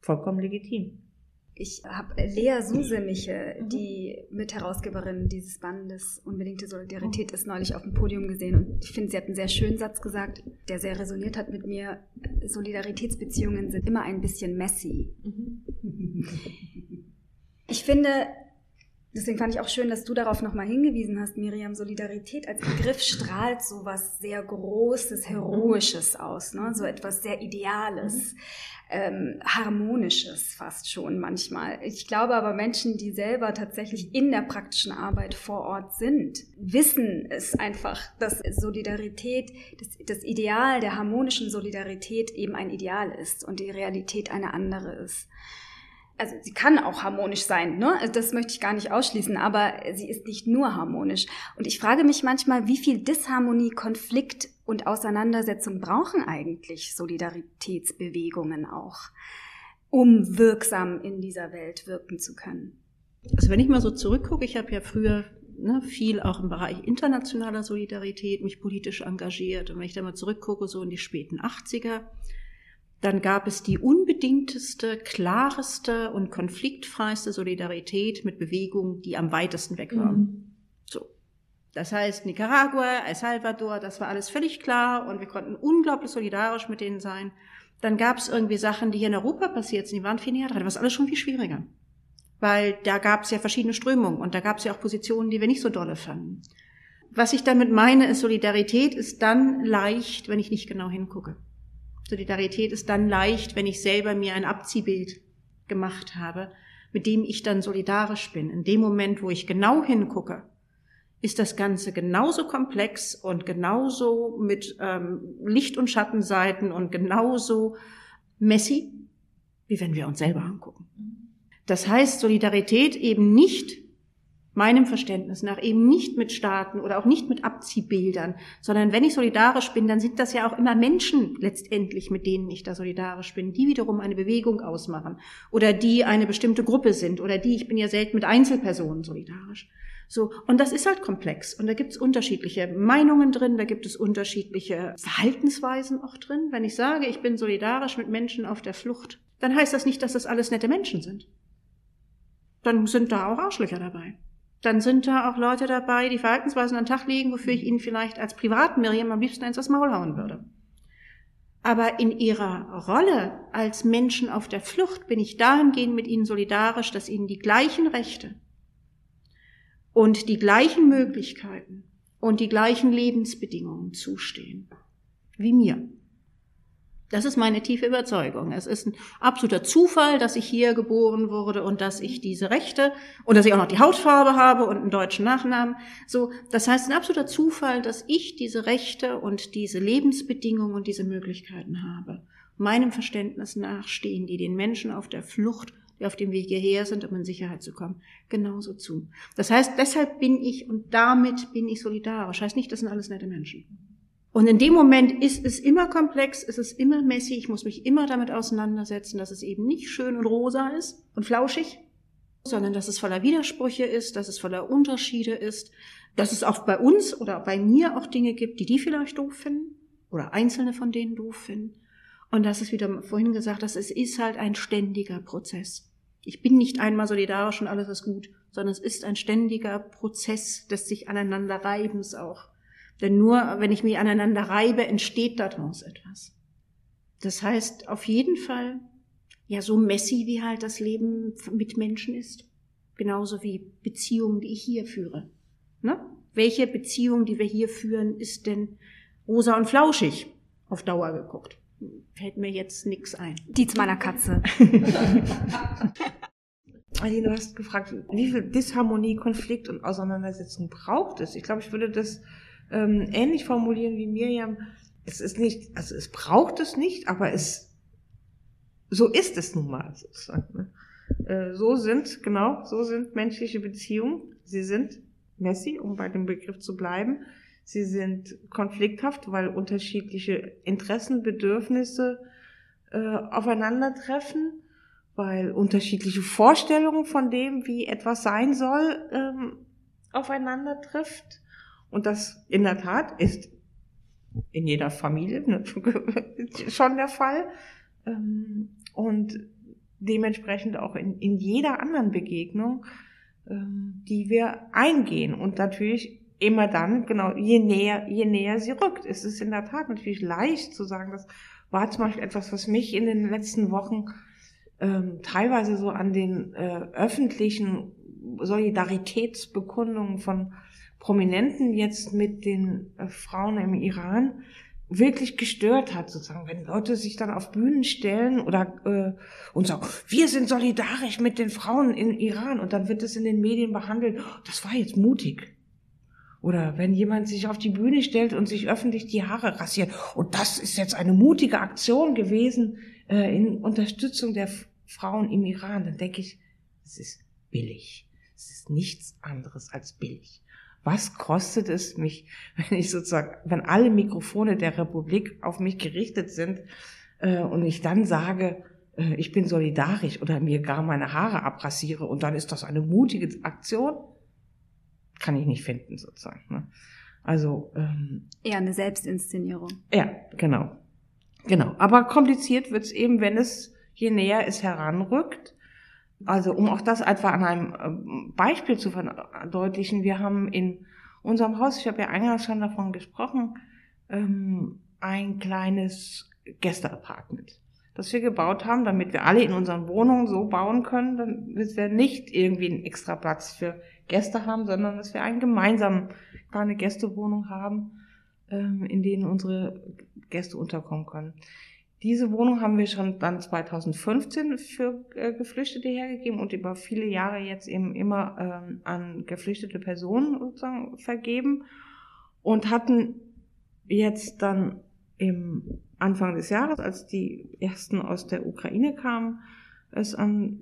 Vollkommen legitim. Ich habe Lea Susemiche, mhm. die Mitherausgeberin dieses Bandes Unbedingte Solidarität, ist neulich auf dem Podium gesehen und ich finde, sie hat einen sehr schönen Satz gesagt, der sehr resoniert hat mit mir. Solidaritätsbeziehungen sind immer ein bisschen messy. Mhm. Ich finde, Deswegen fand ich auch schön, dass du darauf nochmal hingewiesen hast, Miriam. Solidarität als Begriff strahlt so was sehr Großes, Heroisches aus, ne? so etwas sehr Ideales, ähm, Harmonisches fast schon manchmal. Ich glaube aber Menschen, die selber tatsächlich in der praktischen Arbeit vor Ort sind, wissen es einfach, dass Solidarität, das, das Ideal der harmonischen Solidarität eben ein Ideal ist und die Realität eine andere ist also sie kann auch harmonisch sein, ne? Also das möchte ich gar nicht ausschließen, aber sie ist nicht nur harmonisch. Und ich frage mich manchmal, wie viel Disharmonie, Konflikt und Auseinandersetzung brauchen eigentlich Solidaritätsbewegungen auch, um wirksam in dieser Welt wirken zu können? Also wenn ich mal so zurückgucke, ich habe ja früher ne, viel auch im Bereich internationaler Solidarität mich politisch engagiert. Und wenn ich da mal zurückgucke, so in die späten 80er, dann gab es die unbedingteste, klareste und konfliktfreiste Solidarität mit Bewegungen, die am weitesten weg waren. Mhm. So. Das heißt, Nicaragua, El Salvador, das war alles völlig klar und wir konnten unglaublich solidarisch mit denen sein. Dann gab es irgendwie Sachen, die hier in Europa passiert sind, die waren viel näher dran. Das war alles schon viel schwieriger. Weil da gab es ja verschiedene Strömungen und da gab es ja auch Positionen, die wir nicht so dolle fanden. Was ich damit meine, ist, Solidarität ist dann leicht, wenn ich nicht genau hingucke. Solidarität ist dann leicht, wenn ich selber mir ein Abziehbild gemacht habe, mit dem ich dann solidarisch bin. In dem Moment, wo ich genau hingucke, ist das Ganze genauso komplex und genauso mit ähm, Licht- und Schattenseiten und genauso messy, wie wenn wir uns selber angucken. Das heißt, Solidarität eben nicht meinem Verständnis nach eben nicht mit Staaten oder auch nicht mit Abziehbildern, sondern wenn ich solidarisch bin, dann sind das ja auch immer Menschen letztendlich, mit denen ich da solidarisch bin, die wiederum eine Bewegung ausmachen oder die eine bestimmte Gruppe sind oder die, ich bin ja selten mit Einzelpersonen solidarisch. So, und das ist halt komplex. Und da gibt es unterschiedliche Meinungen drin, da gibt es unterschiedliche Verhaltensweisen auch drin. Wenn ich sage, ich bin solidarisch mit Menschen auf der Flucht, dann heißt das nicht, dass das alles nette Menschen sind. Dann sind da auch Arschlöcher dabei dann sind da auch Leute dabei, die Verhaltensweisen an den Tag legen, wofür ich ihnen vielleicht als Privat-Miriam am liebsten eins das Maul hauen würde. Aber in ihrer Rolle als Menschen auf der Flucht bin ich dahingehend mit ihnen solidarisch, dass ihnen die gleichen Rechte und die gleichen Möglichkeiten und die gleichen Lebensbedingungen zustehen wie mir. Das ist meine tiefe Überzeugung. Es ist ein absoluter Zufall, dass ich hier geboren wurde und dass ich diese Rechte und dass ich auch noch die Hautfarbe habe und einen deutschen Nachnamen. So, das heißt, ein absoluter Zufall, dass ich diese Rechte und diese Lebensbedingungen und diese Möglichkeiten habe. Meinem Verständnis nach stehen die den Menschen auf der Flucht, die auf dem Weg hierher sind, um in Sicherheit zu kommen, genauso zu. Das heißt, deshalb bin ich und damit bin ich solidarisch. Heißt nicht, das sind alles nette Menschen. Und in dem Moment ist es immer komplex, ist es immer messy, ich muss mich immer damit auseinandersetzen, dass es eben nicht schön und rosa ist und flauschig, sondern dass es voller Widersprüche ist, dass es voller Unterschiede ist, dass es auch bei uns oder bei mir auch Dinge gibt, die die vielleicht doof finden oder einzelne von denen doof finden. Und das ist wieder vorhin gesagt, dass es ist halt ein ständiger Prozess. Ich bin nicht einmal solidarisch und alles ist gut, sondern es ist ein ständiger Prozess des sich aneinander Reibens auch. Denn nur wenn ich mich aneinander reibe, entsteht daraus etwas. Das heißt, auf jeden Fall, ja, so messy wie halt das Leben mit Menschen ist. Genauso wie Beziehungen, die ich hier führe. Ne? Welche Beziehung, die wir hier führen, ist denn rosa und flauschig auf Dauer geguckt? Fällt mir jetzt nichts ein. Die zu meiner Katze. Aline, du hast gefragt, wie viel Disharmonie, Konflikt und Auseinandersetzung braucht es? Ich glaube, ich würde das ähm, ähnlich formulieren wie Miriam. Es ist nicht, also es braucht es nicht, aber es, so ist es nun mal sozusagen. Ne? Äh, so sind, genau, so sind menschliche Beziehungen. Sie sind messy, um bei dem Begriff zu bleiben. Sie sind konflikthaft, weil unterschiedliche Interessen, Bedürfnisse äh, aufeinandertreffen, weil unterschiedliche Vorstellungen von dem, wie etwas sein soll, ähm, aufeinander trifft. Und das in der Tat ist in jeder Familie schon der Fall. Ähm, und dementsprechend auch in, in jeder anderen Begegnung, ähm, die wir eingehen. Und natürlich immer dann, genau, je näher, je näher sie rückt. Es ist in der Tat natürlich leicht zu sagen, das war zum Beispiel etwas, was mich in den letzten Wochen ähm, teilweise so an den äh, öffentlichen Solidaritätsbekundungen von Prominenten jetzt mit den äh, Frauen im Iran wirklich gestört hat, sozusagen, wenn Leute sich dann auf Bühnen stellen oder äh, und sagen, wir sind solidarisch mit den Frauen in Iran und dann wird es in den Medien behandelt, das war jetzt mutig. Oder wenn jemand sich auf die Bühne stellt und sich öffentlich die Haare rasiert. Und das ist jetzt eine mutige Aktion gewesen äh, in Unterstützung der Frauen im Iran, dann denke ich, es ist billig. Es ist nichts anderes als billig was kostet es mich, wenn ich sozusagen, wenn alle Mikrofone der Republik auf mich gerichtet sind äh, und ich dann sage, äh, ich bin solidarisch oder mir gar meine Haare abrasiere und dann ist das eine mutige Aktion, kann ich nicht finden sozusagen. Ne? Also ähm, eher eine Selbstinszenierung. Ja, genau, genau. Aber kompliziert wird's eben, wenn es je näher es heranrückt also um auch das einfach an einem ähm, Beispiel zu verdeutlichen, wir haben in unserem Haus, ich habe ja eingangs schon davon gesprochen, ähm, ein kleines Gästeapartment, das wir gebaut haben, damit wir alle in unseren Wohnungen so bauen können, damit wir nicht irgendwie einen extra Platz für Gäste haben, sondern dass wir einen gemeinsamen kleine Gästewohnung haben, ähm, in denen unsere Gäste unterkommen können. Diese Wohnung haben wir schon dann 2015 für äh, Geflüchtete hergegeben und über viele Jahre jetzt eben immer ähm, an geflüchtete Personen sozusagen vergeben und hatten jetzt dann im Anfang des Jahres, als die ersten aus der Ukraine kamen, Es an,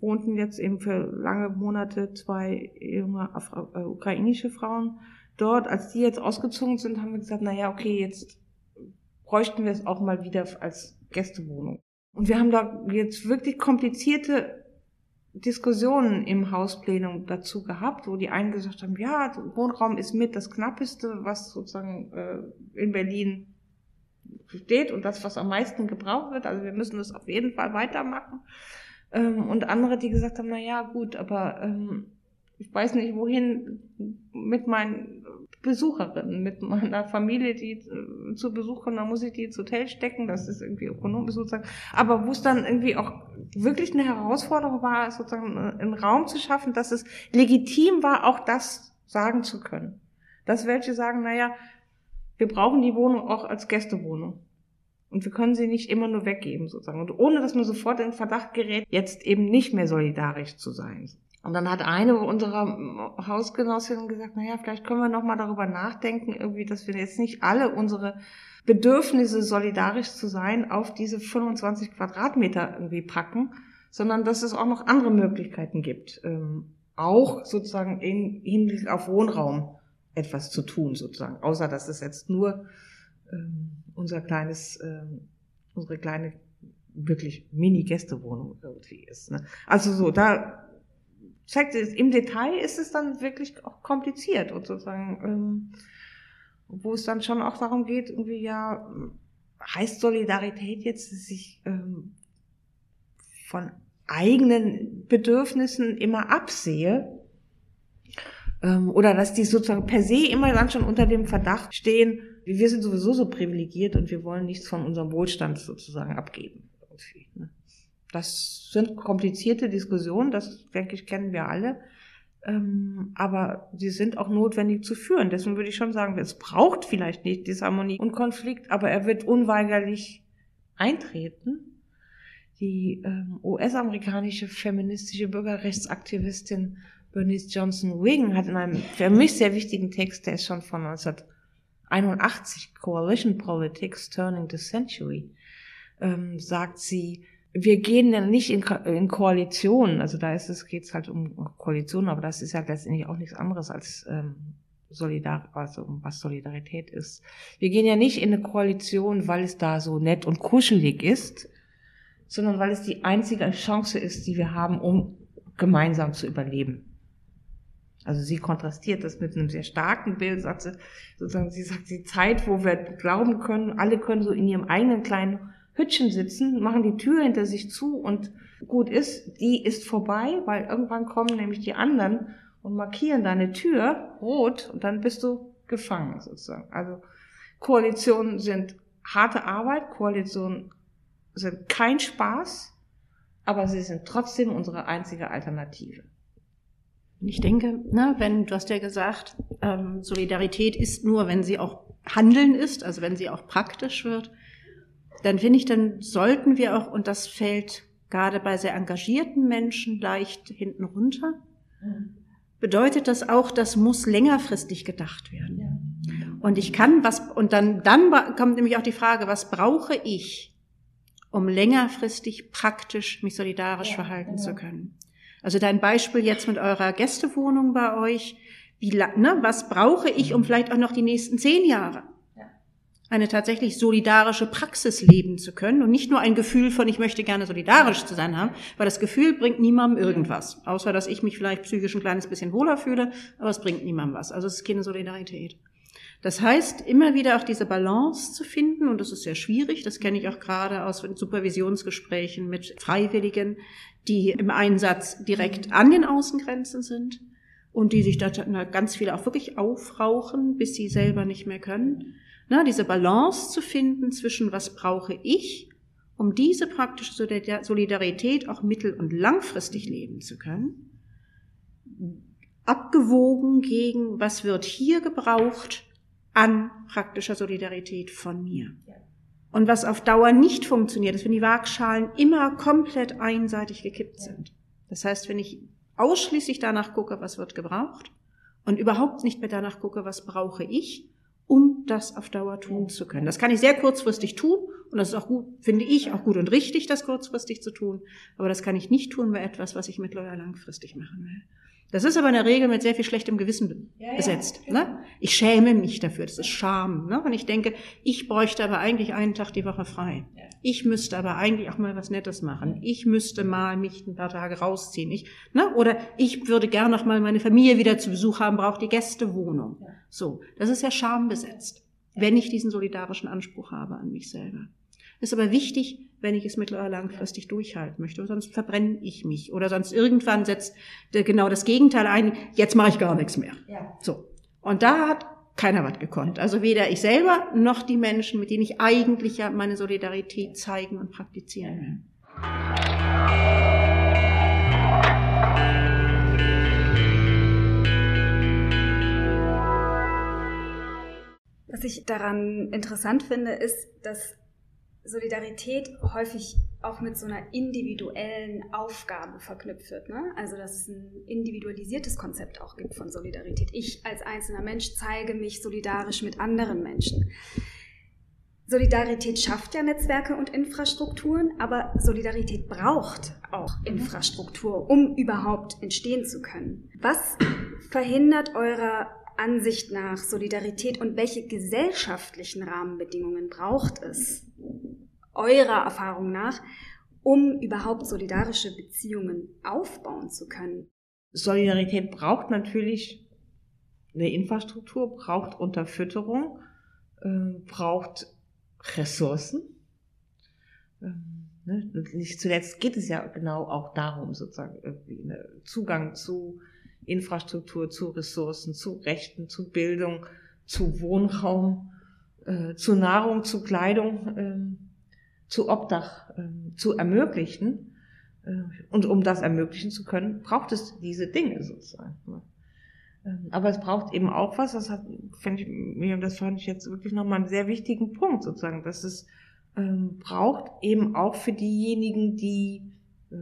wohnten jetzt eben für lange Monate zwei junge Afra äh, ukrainische Frauen dort. Als die jetzt ausgezogen sind, haben wir gesagt, na ja, okay, jetzt bräuchten wir es auch mal wieder als Gästewohnung. Und wir haben da jetzt wirklich komplizierte Diskussionen im Hausplenum dazu gehabt, wo die einen gesagt haben, ja, Wohnraum ist mit das Knappeste, was sozusagen äh, in Berlin steht und das, was am meisten gebraucht wird. Also wir müssen das auf jeden Fall weitermachen. Ähm, und andere, die gesagt haben, na ja, gut, aber ähm, ich weiß nicht, wohin mit meinen Besucherinnen, mit meiner Familie, die äh, zu Besuch kommen, dann muss ich die ins Hotel stecken, das ist irgendwie ökonomisch sozusagen. Aber wo es dann irgendwie auch wirklich eine Herausforderung war, sozusagen einen Raum zu schaffen, dass es legitim war, auch das sagen zu können. Dass welche sagen, naja, wir brauchen die Wohnung auch als Gästewohnung. Und wir können sie nicht immer nur weggeben, sozusagen. Und ohne dass man sofort in Verdacht gerät, jetzt eben nicht mehr solidarisch zu sein. Und dann hat eine unserer Hausgenossinnen gesagt, na ja, vielleicht können wir noch mal darüber nachdenken, irgendwie, dass wir jetzt nicht alle unsere Bedürfnisse, solidarisch zu sein, auf diese 25 Quadratmeter irgendwie packen, sondern dass es auch noch andere Möglichkeiten gibt, ähm, auch sozusagen in Hinblick auf Wohnraum etwas zu tun, sozusagen, außer dass es jetzt nur ähm, unser kleines, ähm, unsere kleine wirklich Mini-Gästewohnung irgendwie ist. Ne? Also so, da zeigt im Detail ist es dann wirklich auch kompliziert und sozusagen, ähm, wo es dann schon auch darum geht, irgendwie ja, heißt Solidarität jetzt, dass ich ähm, von eigenen Bedürfnissen immer absehe ähm, oder dass die sozusagen per se immer dann schon unter dem Verdacht stehen, wir sind sowieso so privilegiert und wir wollen nichts von unserem Wohlstand sozusagen abgeben. Das sind komplizierte Diskussionen, das denke ich, kennen wir alle. Ähm, aber sie sind auch notwendig zu führen. Deswegen würde ich schon sagen, es braucht vielleicht nicht Disharmonie und Konflikt, aber er wird unweigerlich eintreten. Die ähm, US-amerikanische feministische Bürgerrechtsaktivistin Bernice Johnson Wigan hat in einem für mich sehr wichtigen Text, der ist schon von 1981, Coalition Politics Turning the Century, ähm, sagt sie, wir gehen ja nicht in, in Koalitionen, also da ist es, geht's halt um Koalitionen, aber das ist ja letztendlich auch nichts anderes als ähm, Solidar, also was Solidarität ist. Wir gehen ja nicht in eine Koalition, weil es da so nett und kuschelig ist, sondern weil es die einzige Chance ist, die wir haben, um gemeinsam zu überleben. Also sie kontrastiert das mit einem sehr starken Bild, sagt sie, sozusagen, sie sagt, die Zeit, wo wir glauben können, alle können so in ihrem eigenen kleinen Hütchen sitzen, machen die Tür hinter sich zu und gut ist, die ist vorbei, weil irgendwann kommen nämlich die anderen und markieren deine Tür rot und dann bist du gefangen sozusagen. Also Koalitionen sind harte Arbeit, Koalitionen sind kein Spaß, aber sie sind trotzdem unsere einzige Alternative. Ich denke, na, wenn, du hast ja gesagt, ähm, Solidarität ist nur, wenn sie auch Handeln ist, also wenn sie auch praktisch wird dann finde ich, dann sollten wir auch, und das fällt gerade bei sehr engagierten Menschen leicht hinten runter, bedeutet das auch, das muss längerfristig gedacht werden. Und ich kann was, und dann, dann kommt nämlich auch die Frage, was brauche ich, um längerfristig praktisch mich solidarisch ja, verhalten genau. zu können? Also dein Beispiel jetzt mit eurer Gästewohnung bei euch, wie, ne, was brauche ich, um mhm. vielleicht auch noch die nächsten zehn Jahre eine tatsächlich solidarische Praxis leben zu können und nicht nur ein Gefühl von, ich möchte gerne solidarisch zu sein haben, weil das Gefühl bringt niemandem irgendwas, außer dass ich mich vielleicht psychisch ein kleines bisschen wohler fühle, aber es bringt niemandem was. Also es ist keine Solidarität. Das heißt, immer wieder auch diese Balance zu finden, und das ist sehr schwierig, das kenne ich auch gerade aus Supervisionsgesprächen mit Freiwilligen, die im Einsatz direkt an den Außengrenzen sind und die sich da ganz viele auch wirklich aufrauchen, bis sie selber nicht mehr können na, diese Balance zu finden zwischen was brauche ich, um diese praktische Solidarität auch mittel- und langfristig leben zu können, abgewogen gegen was wird hier gebraucht an praktischer Solidarität von mir. Und was auf Dauer nicht funktioniert, ist, wenn die Waagschalen immer komplett einseitig gekippt sind. Das heißt, wenn ich ausschließlich danach gucke, was wird gebraucht und überhaupt nicht mehr danach gucke, was brauche ich, um das auf Dauer tun zu können. Das kann ich sehr kurzfristig tun und das ist auch gut, finde ich, auch gut und richtig, das kurzfristig zu tun. Aber das kann ich nicht tun bei etwas, was ich mittlerweile langfristig machen will. Das ist aber in der Regel mit sehr viel schlechtem Gewissen ja, besetzt. Ja, ne? Ich schäme mich dafür, das ist Scham. Ne? Und ich denke, ich bräuchte aber eigentlich einen Tag die Woche frei. Ich müsste aber eigentlich auch mal was Nettes machen. Ich müsste mal mich ein paar Tage rausziehen. Ich, ne? Oder ich würde gern noch mal meine Familie wieder zu Besuch haben, brauche die Gästewohnung. So, das ist ja schambesetzt, wenn ich diesen solidarischen Anspruch habe an mich selber. Ist aber wichtig, wenn ich es mittel- oder langfristig durchhalten möchte, sonst verbrenne ich mich oder sonst irgendwann setzt genau das Gegenteil ein, jetzt mache ich gar nichts mehr. Ja. So. Und da hat keiner was gekonnt. Also weder ich selber noch die Menschen, mit denen ich eigentlich ja meine Solidarität zeigen und praktizieren will. Was ich daran interessant finde, ist, dass Solidarität häufig auch mit so einer individuellen Aufgabe verknüpft wird. Ne? Also dass es ein individualisiertes Konzept auch gibt von Solidarität. Ich als einzelner Mensch zeige mich solidarisch mit anderen Menschen. Solidarität schafft ja Netzwerke und Infrastrukturen, aber Solidarität braucht auch Infrastruktur, um überhaupt entstehen zu können. Was verhindert eurer Ansicht nach Solidarität und welche gesellschaftlichen Rahmenbedingungen braucht es eurer Erfahrung nach, um überhaupt solidarische Beziehungen aufbauen zu können? Solidarität braucht natürlich eine Infrastruktur, braucht Unterfütterung, äh, braucht Ressourcen. Ähm, ne? Nicht zuletzt geht es ja genau auch darum, sozusagen irgendwie eine Zugang zu Infrastruktur, zu Ressourcen, zu Rechten, zu Bildung, zu Wohnraum, äh, zu Nahrung, zu Kleidung, äh, zu Obdach äh, zu ermöglichen. Äh, und um das ermöglichen zu können, braucht es diese Dinge sozusagen. Ähm, aber es braucht eben auch was, das hat, finde ich, das fand ich jetzt wirklich nochmal einen sehr wichtigen Punkt sozusagen, dass es ähm, braucht eben auch für diejenigen, die äh,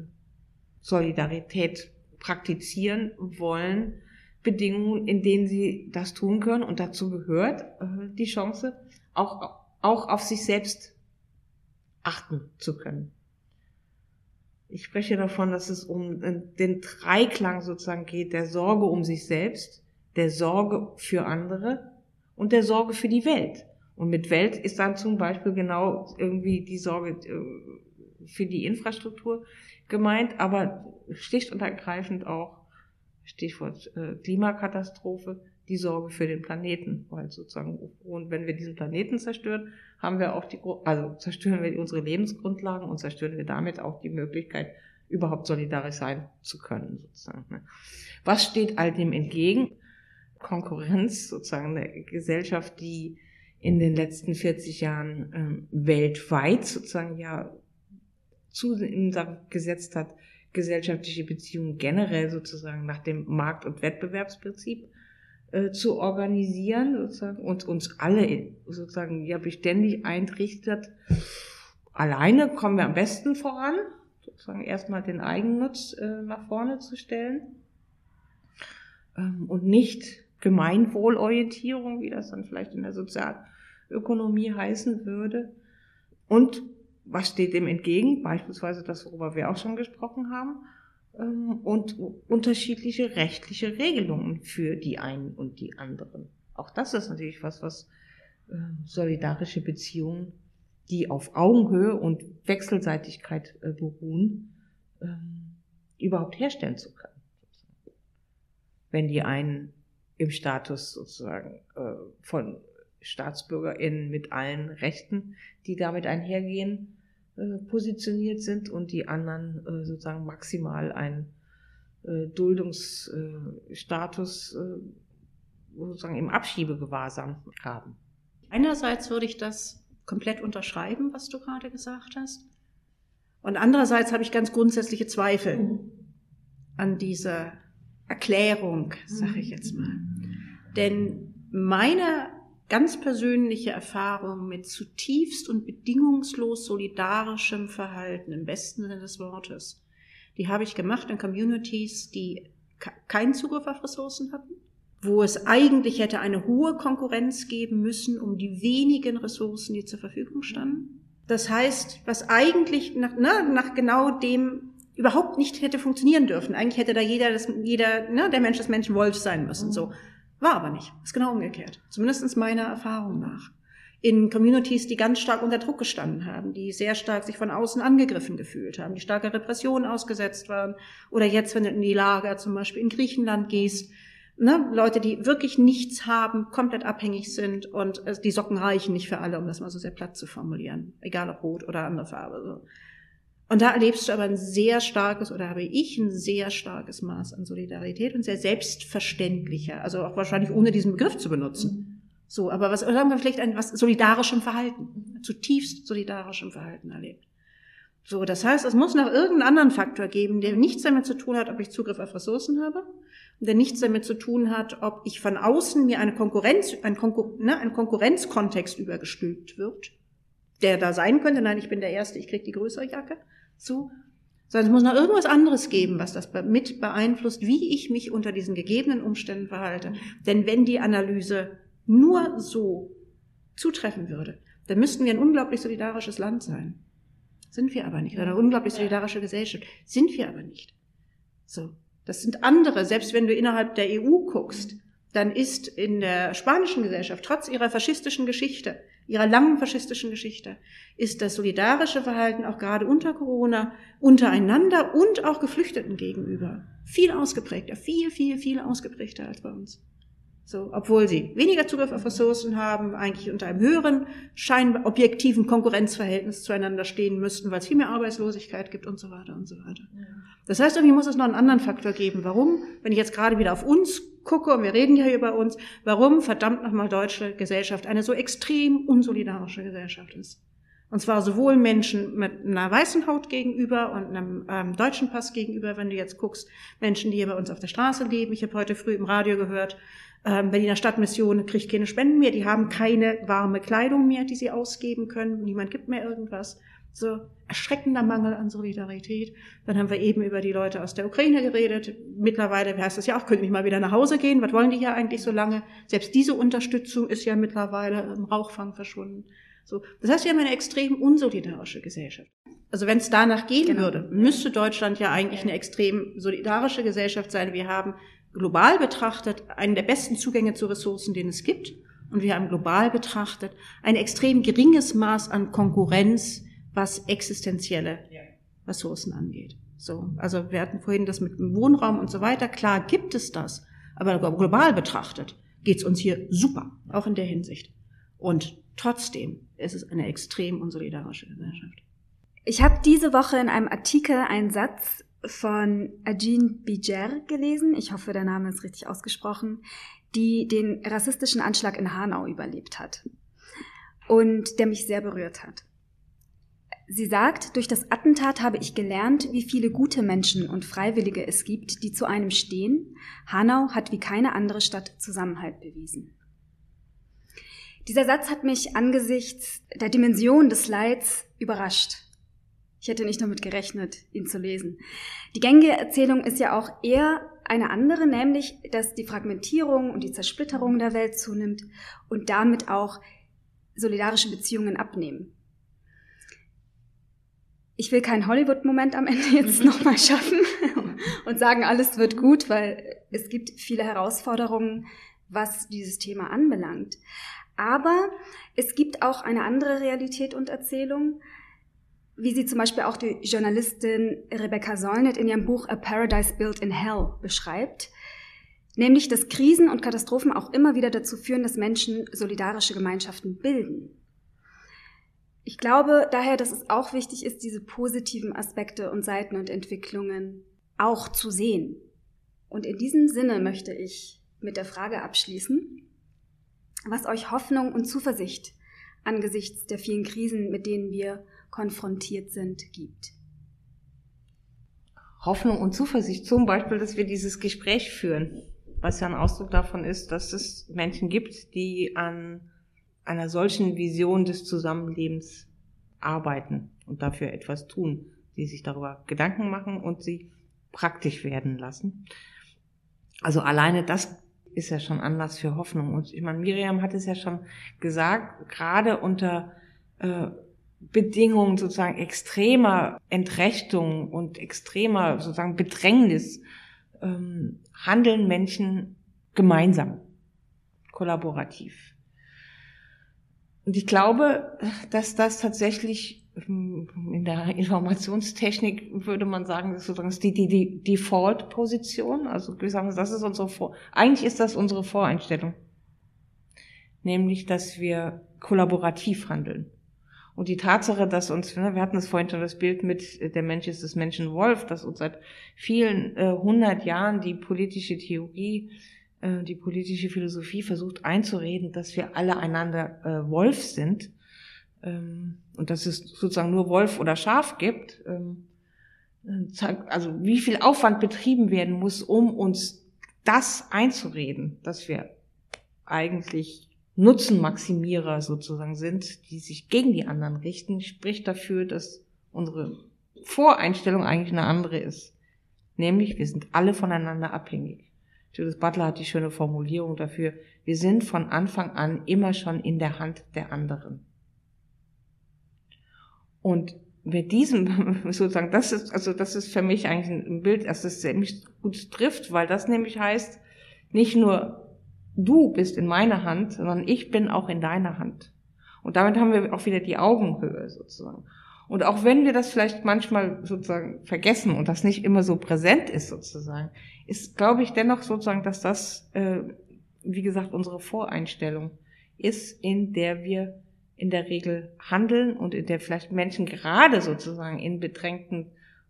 Solidarität praktizieren wollen, Bedingungen, in denen sie das tun können. Und dazu gehört äh, die Chance, auch, auch auf sich selbst achten zu können. Ich spreche davon, dass es um den Dreiklang sozusagen geht, der Sorge um sich selbst, der Sorge für andere und der Sorge für die Welt. Und mit Welt ist dann zum Beispiel genau irgendwie die Sorge äh, für die Infrastruktur gemeint, aber schlicht und ergreifend auch Stichwort äh, Klimakatastrophe, die Sorge für den Planeten, weil sozusagen, und wenn wir diesen Planeten zerstören, haben wir auch die, also zerstören wir unsere Lebensgrundlagen und zerstören wir damit auch die Möglichkeit, überhaupt solidarisch sein zu können, sozusagen. Ne? Was steht all dem entgegen? Konkurrenz, sozusagen eine Gesellschaft, die in den letzten 40 Jahren ähm, weltweit sozusagen ja zu gesetzt hat, gesellschaftliche Beziehungen generell sozusagen nach dem Markt- und Wettbewerbsprinzip äh, zu organisieren sozusagen und uns alle sozusagen ja beständig eintrichtet. Alleine kommen wir am besten voran, sozusagen erstmal den Eigennutz äh, nach vorne zu stellen ähm, und nicht Gemeinwohlorientierung, wie das dann vielleicht in der Sozialökonomie heißen würde. Und was steht dem entgegen? Beispielsweise das, worüber wir auch schon gesprochen haben und unterschiedliche rechtliche Regelungen für die einen und die anderen. Auch das ist natürlich was, was ähm, solidarische Beziehungen, die auf Augenhöhe und Wechselseitigkeit äh, beruhen, ähm, überhaupt herstellen zu können. Wenn die einen im Status sozusagen äh, von StaatsbürgerInnen mit allen Rechten, die damit einhergehen, positioniert sind und die anderen äh, sozusagen maximal einen äh, Duldungsstatus sozusagen im Abschiebegewahrsam haben. Einerseits würde ich das komplett unterschreiben, was du gerade gesagt hast. Und andererseits habe ich ganz grundsätzliche Zweifel mhm. an dieser Erklärung, sage ich jetzt mal. Denn meine ganz persönliche Erfahrung mit zutiefst und bedingungslos solidarischem Verhalten im besten Sinne des Wortes. Die habe ich gemacht in Communities, die keinen Zugriff auf Ressourcen hatten, wo es eigentlich hätte eine hohe Konkurrenz geben müssen um die wenigen Ressourcen, die zur Verfügung standen. Das heißt, was eigentlich nach, ne, nach genau dem überhaupt nicht hätte funktionieren dürfen. Eigentlich hätte da jeder, das, jeder ne, der Mensch des Menschen Wolf sein müssen. So war aber nicht. Ist genau umgekehrt. Zumindest meiner Erfahrung nach. In Communities, die ganz stark unter Druck gestanden haben, die sehr stark sich von außen angegriffen gefühlt haben, die starker Repression ausgesetzt waren. Oder jetzt, wenn du in die Lager zum Beispiel in Griechenland gehst, ne, Leute, die wirklich nichts haben, komplett abhängig sind und äh, die Socken reichen nicht für alle, um das mal so sehr platt zu formulieren. Egal ob rot oder andere Farbe. So. Und da erlebst du aber ein sehr starkes, oder habe ich ein sehr starkes Maß an Solidarität und sehr selbstverständlicher, also auch wahrscheinlich ohne diesen Begriff zu benutzen. So, aber was sagen wir vielleicht ein was solidarischem Verhalten, zutiefst solidarischem Verhalten erlebt. So, das heißt, es muss noch irgendeinen anderen Faktor geben, der nichts damit zu tun hat, ob ich Zugriff auf Ressourcen habe, der nichts damit zu tun hat, ob ich von außen mir eine Konkurrenz, ein, Konkur ne, ein Konkurrenzkontext übergestülpt wird, der da sein könnte. Nein, ich bin der Erste, ich krieg die größere Jacke. So, sondern es muss noch irgendwas anderes geben, was das mit beeinflusst, wie ich mich unter diesen gegebenen Umständen verhalte. Denn wenn die Analyse nur so zutreffen würde, dann müssten wir ein unglaublich solidarisches Land sein. Sind wir aber nicht. Oder eine unglaublich solidarische Gesellschaft. Sind wir aber nicht. So. Das sind andere. Selbst wenn du innerhalb der EU guckst, dann ist in der spanischen Gesellschaft, trotz ihrer faschistischen Geschichte, ihrer langen faschistischen Geschichte, ist das solidarische Verhalten auch gerade unter Corona untereinander und auch Geflüchteten gegenüber viel ausgeprägter, viel, viel, viel ausgeprägter als bei uns. So, obwohl sie weniger Zugriff auf Ressourcen haben, eigentlich unter einem höheren, scheinbar objektiven Konkurrenzverhältnis zueinander stehen müssten, weil es viel mehr Arbeitslosigkeit gibt und so weiter und so weiter. Das heißt, irgendwie muss es noch einen anderen Faktor geben. Warum? Wenn ich jetzt gerade wieder auf uns gucke, und wir reden ja über uns, warum verdammt nochmal deutsche Gesellschaft eine so extrem unsolidarische Gesellschaft ist. Und zwar sowohl Menschen mit einer weißen Haut gegenüber und einem ähm, deutschen Pass gegenüber, wenn du jetzt guckst, Menschen, die hier bei uns auf der Straße leben. Ich habe heute früh im Radio gehört, ähm, Berliner Stadtmission kriegt keine Spenden mehr, die haben keine warme Kleidung mehr, die sie ausgeben können, niemand gibt mehr irgendwas. So erschreckender Mangel an Solidarität. Dann haben wir eben über die Leute aus der Ukraine geredet. Mittlerweile heißt es ja auch, können nicht mal wieder nach Hause gehen. Was wollen die hier eigentlich so lange? Selbst diese Unterstützung ist ja mittlerweile im Rauchfang verschwunden. So, das heißt, wir haben eine extrem unsolidarische Gesellschaft. Also wenn es danach gehen genau. würde, müsste Deutschland ja eigentlich eine extrem solidarische Gesellschaft sein. Wir haben global betrachtet einen der besten Zugänge zu Ressourcen, den es gibt. Und wir haben global betrachtet ein extrem geringes Maß an Konkurrenz, was existenzielle Ressourcen angeht. So, also wir hatten vorhin das mit dem Wohnraum und so weiter. Klar gibt es das, aber global betrachtet geht es uns hier super, auch in der Hinsicht. Und trotzdem ist es eine extrem unsolidarische Gesellschaft. Ich habe diese Woche in einem Artikel einen Satz von Ajin Bijer gelesen, ich hoffe, der Name ist richtig ausgesprochen, die den rassistischen Anschlag in Hanau überlebt hat und der mich sehr berührt hat. Sie sagt, durch das Attentat habe ich gelernt, wie viele gute Menschen und Freiwillige es gibt, die zu einem stehen. Hanau hat wie keine andere Stadt Zusammenhalt bewiesen. Dieser Satz hat mich angesichts der Dimension des Leids überrascht. Ich hätte nicht damit gerechnet, ihn zu lesen. Die gängige Erzählung ist ja auch eher eine andere, nämlich, dass die Fragmentierung und die Zersplitterung der Welt zunimmt und damit auch solidarische Beziehungen abnehmen. Ich will keinen Hollywood-Moment am Ende jetzt nochmal schaffen und sagen, alles wird gut, weil es gibt viele Herausforderungen, was dieses Thema anbelangt. Aber es gibt auch eine andere Realität und Erzählung, wie sie zum Beispiel auch die Journalistin Rebecca Solnit in ihrem Buch A Paradise Built in Hell beschreibt, nämlich dass Krisen und Katastrophen auch immer wieder dazu führen, dass Menschen solidarische Gemeinschaften bilden. Ich glaube daher, dass es auch wichtig ist, diese positiven Aspekte und Seiten und Entwicklungen auch zu sehen. Und in diesem Sinne möchte ich mit der Frage abschließen, was euch Hoffnung und Zuversicht angesichts der vielen Krisen, mit denen wir konfrontiert sind, gibt. Hoffnung und Zuversicht, zum Beispiel, dass wir dieses Gespräch führen, was ja ein Ausdruck davon ist, dass es Menschen gibt, die an einer solchen Vision des Zusammenlebens arbeiten und dafür etwas tun, die sich darüber Gedanken machen und sie praktisch werden lassen. Also alleine das ist ja schon Anlass für Hoffnung. Und ich meine, Miriam hat es ja schon gesagt, gerade unter äh, Bedingungen sozusagen extremer Entrechtung und extremer sozusagen Bedrängnis ähm, handeln Menschen gemeinsam, kollaborativ. Und ich glaube, dass das tatsächlich ähm, in der Informationstechnik würde man sagen, das ist sozusagen die, die, die Default-Position. Also wir sagen, das ist unsere Vor eigentlich ist das unsere Voreinstellung. Nämlich, dass wir kollaborativ handeln. Und die Tatsache, dass uns, ne, wir hatten das vorhin schon das Bild mit äh, der Mensch ist des Menschen Wolf, dass uns seit vielen äh, hundert Jahren die politische Theorie, äh, die politische Philosophie versucht einzureden, dass wir alle einander äh, Wolf sind ähm, und dass es sozusagen nur Wolf oder Schaf gibt. Ähm, also wie viel Aufwand betrieben werden muss, um uns das einzureden, dass wir eigentlich Nutzenmaximierer sozusagen sind, die sich gegen die anderen richten, spricht dafür, dass unsere Voreinstellung eigentlich eine andere ist. Nämlich, wir sind alle voneinander abhängig. Judith Butler hat die schöne Formulierung dafür, wir sind von Anfang an immer schon in der Hand der anderen. Und mit diesem sozusagen, das ist, also das ist für mich eigentlich ein Bild, das es ziemlich gut trifft, weil das nämlich heißt, nicht nur du bist in meiner Hand, sondern ich bin auch in deiner Hand. Und damit haben wir auch wieder die Augenhöhe sozusagen. Und auch wenn wir das vielleicht manchmal sozusagen vergessen und das nicht immer so präsent ist sozusagen, ist, glaube ich, dennoch sozusagen, dass das, äh, wie gesagt, unsere Voreinstellung ist, in der wir in der Regel handeln und in der vielleicht Menschen gerade sozusagen in bedrängten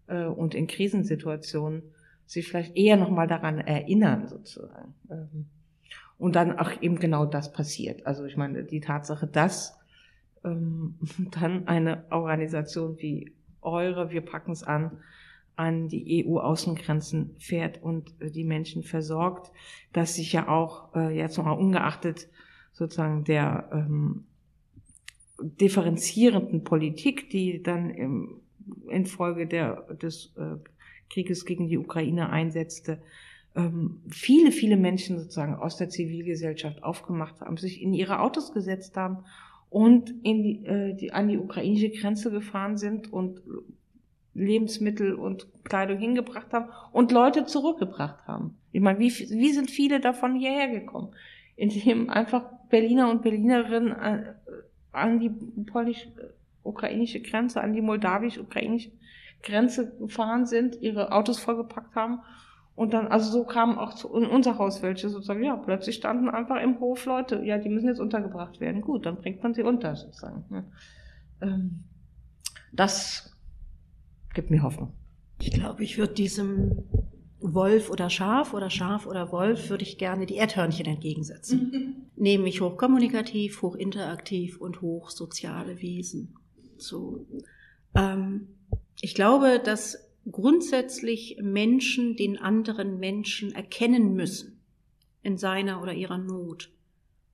äh, und in Krisensituationen sich vielleicht eher nochmal daran erinnern sozusagen. Ähm, und dann auch eben genau das passiert. Also ich meine, die Tatsache, dass ähm, dann eine Organisation wie eure, wir packen es an, an die EU-Außengrenzen fährt und äh, die Menschen versorgt, dass sich ja auch äh, jetzt nochmal ungeachtet sozusagen der ähm, differenzierenden Politik, die dann im, infolge der, des äh, Krieges gegen die Ukraine einsetzte, ähm, viele, viele Menschen sozusagen aus der Zivilgesellschaft aufgemacht haben, sich in ihre Autos gesetzt haben und in die, äh, die, an die ukrainische Grenze gefahren sind und Lebensmittel und Kleidung hingebracht haben und Leute zurückgebracht haben. Ich meine, wie, wie sind viele davon hierher gekommen? Indem einfach Berliner und Berlinerinnen an, äh, an die polnisch-ukrainische Grenze, an die moldawisch-ukrainische Grenze gefahren sind, ihre Autos vollgepackt haben und dann, also so kamen auch zu, in unser Haus welche sozusagen, ja, plötzlich standen einfach im Hof Leute, ja, die müssen jetzt untergebracht werden. Gut, dann bringt man sie unter sozusagen. Ne? Ähm, das gibt mir Hoffnung. Ich glaube, ich würde diesem Wolf oder Schaf oder Schaf oder Wolf würde ich gerne die Erdhörnchen entgegensetzen. Nämlich hochkommunikativ, hochinteraktiv und hochsoziale Wesen. So. Ähm, ich glaube, dass grundsätzlich Menschen den anderen Menschen erkennen müssen in seiner oder ihrer Not,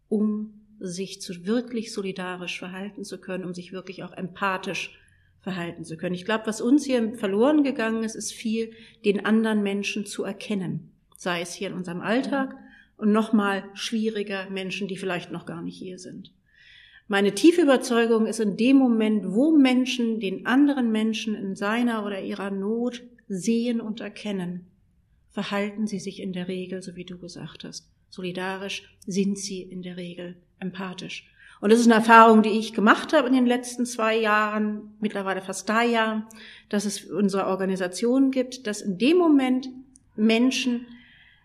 um sich zu wirklich solidarisch verhalten zu können, um sich wirklich auch empathisch verhalten zu können. Ich glaube, was uns hier verloren gegangen ist, ist viel, den anderen Menschen zu erkennen, sei es hier in unserem Alltag und nochmal schwieriger Menschen, die vielleicht noch gar nicht hier sind. Meine tiefe Überzeugung ist in dem Moment, wo Menschen den anderen Menschen in seiner oder ihrer Not sehen und erkennen, verhalten sie sich in der Regel, so wie du gesagt hast. Solidarisch sind sie in der Regel empathisch. Und das ist eine Erfahrung, die ich gemacht habe in den letzten zwei Jahren, mittlerweile fast drei Jahren, dass es unsere Organisation gibt, dass in dem Moment Menschen,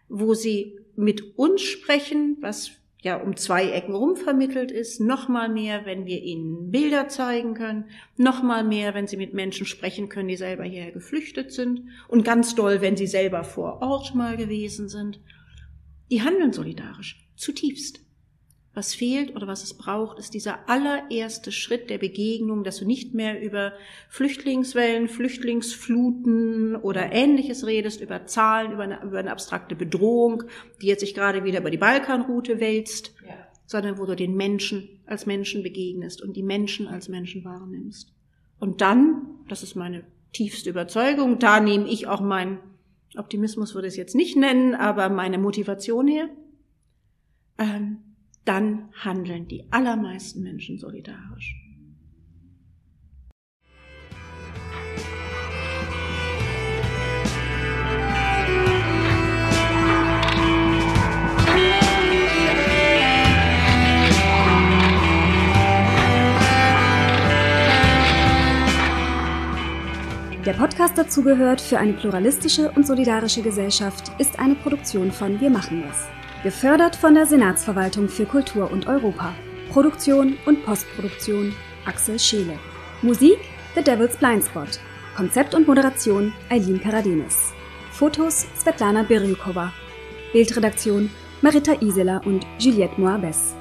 wo sie mit uns sprechen, was ja um zwei Ecken rum vermittelt ist, noch mal mehr, wenn wir ihnen Bilder zeigen können, noch mal mehr, wenn sie mit Menschen sprechen können, die selber hierher geflüchtet sind und ganz doll, wenn sie selber vor Ort mal gewesen sind. Die handeln solidarisch, zutiefst. Was fehlt oder was es braucht, ist dieser allererste Schritt der Begegnung, dass du nicht mehr über Flüchtlingswellen, Flüchtlingsfluten oder ähnliches redest, über Zahlen, über eine, über eine abstrakte Bedrohung, die jetzt sich gerade wieder über die Balkanroute wälzt, ja. sondern wo du den Menschen als Menschen begegnest und die Menschen als Menschen wahrnimmst. Und dann, das ist meine tiefste Überzeugung, da nehme ich auch meinen Optimismus würde ich es jetzt nicht nennen, aber meine Motivation her, ähm, dann handeln die allermeisten Menschen solidarisch. Der Podcast dazugehört für eine pluralistische und solidarische Gesellschaft ist eine Produktion von Wir machen es. Gefördert von der Senatsverwaltung für Kultur und Europa. Produktion und Postproduktion Axel Scheele. Musik The Devil's Blind Spot. Konzept und Moderation Eileen Karadenis. Fotos Svetlana Birjukova. Bildredaktion Marita Iseler und Juliette Moabes.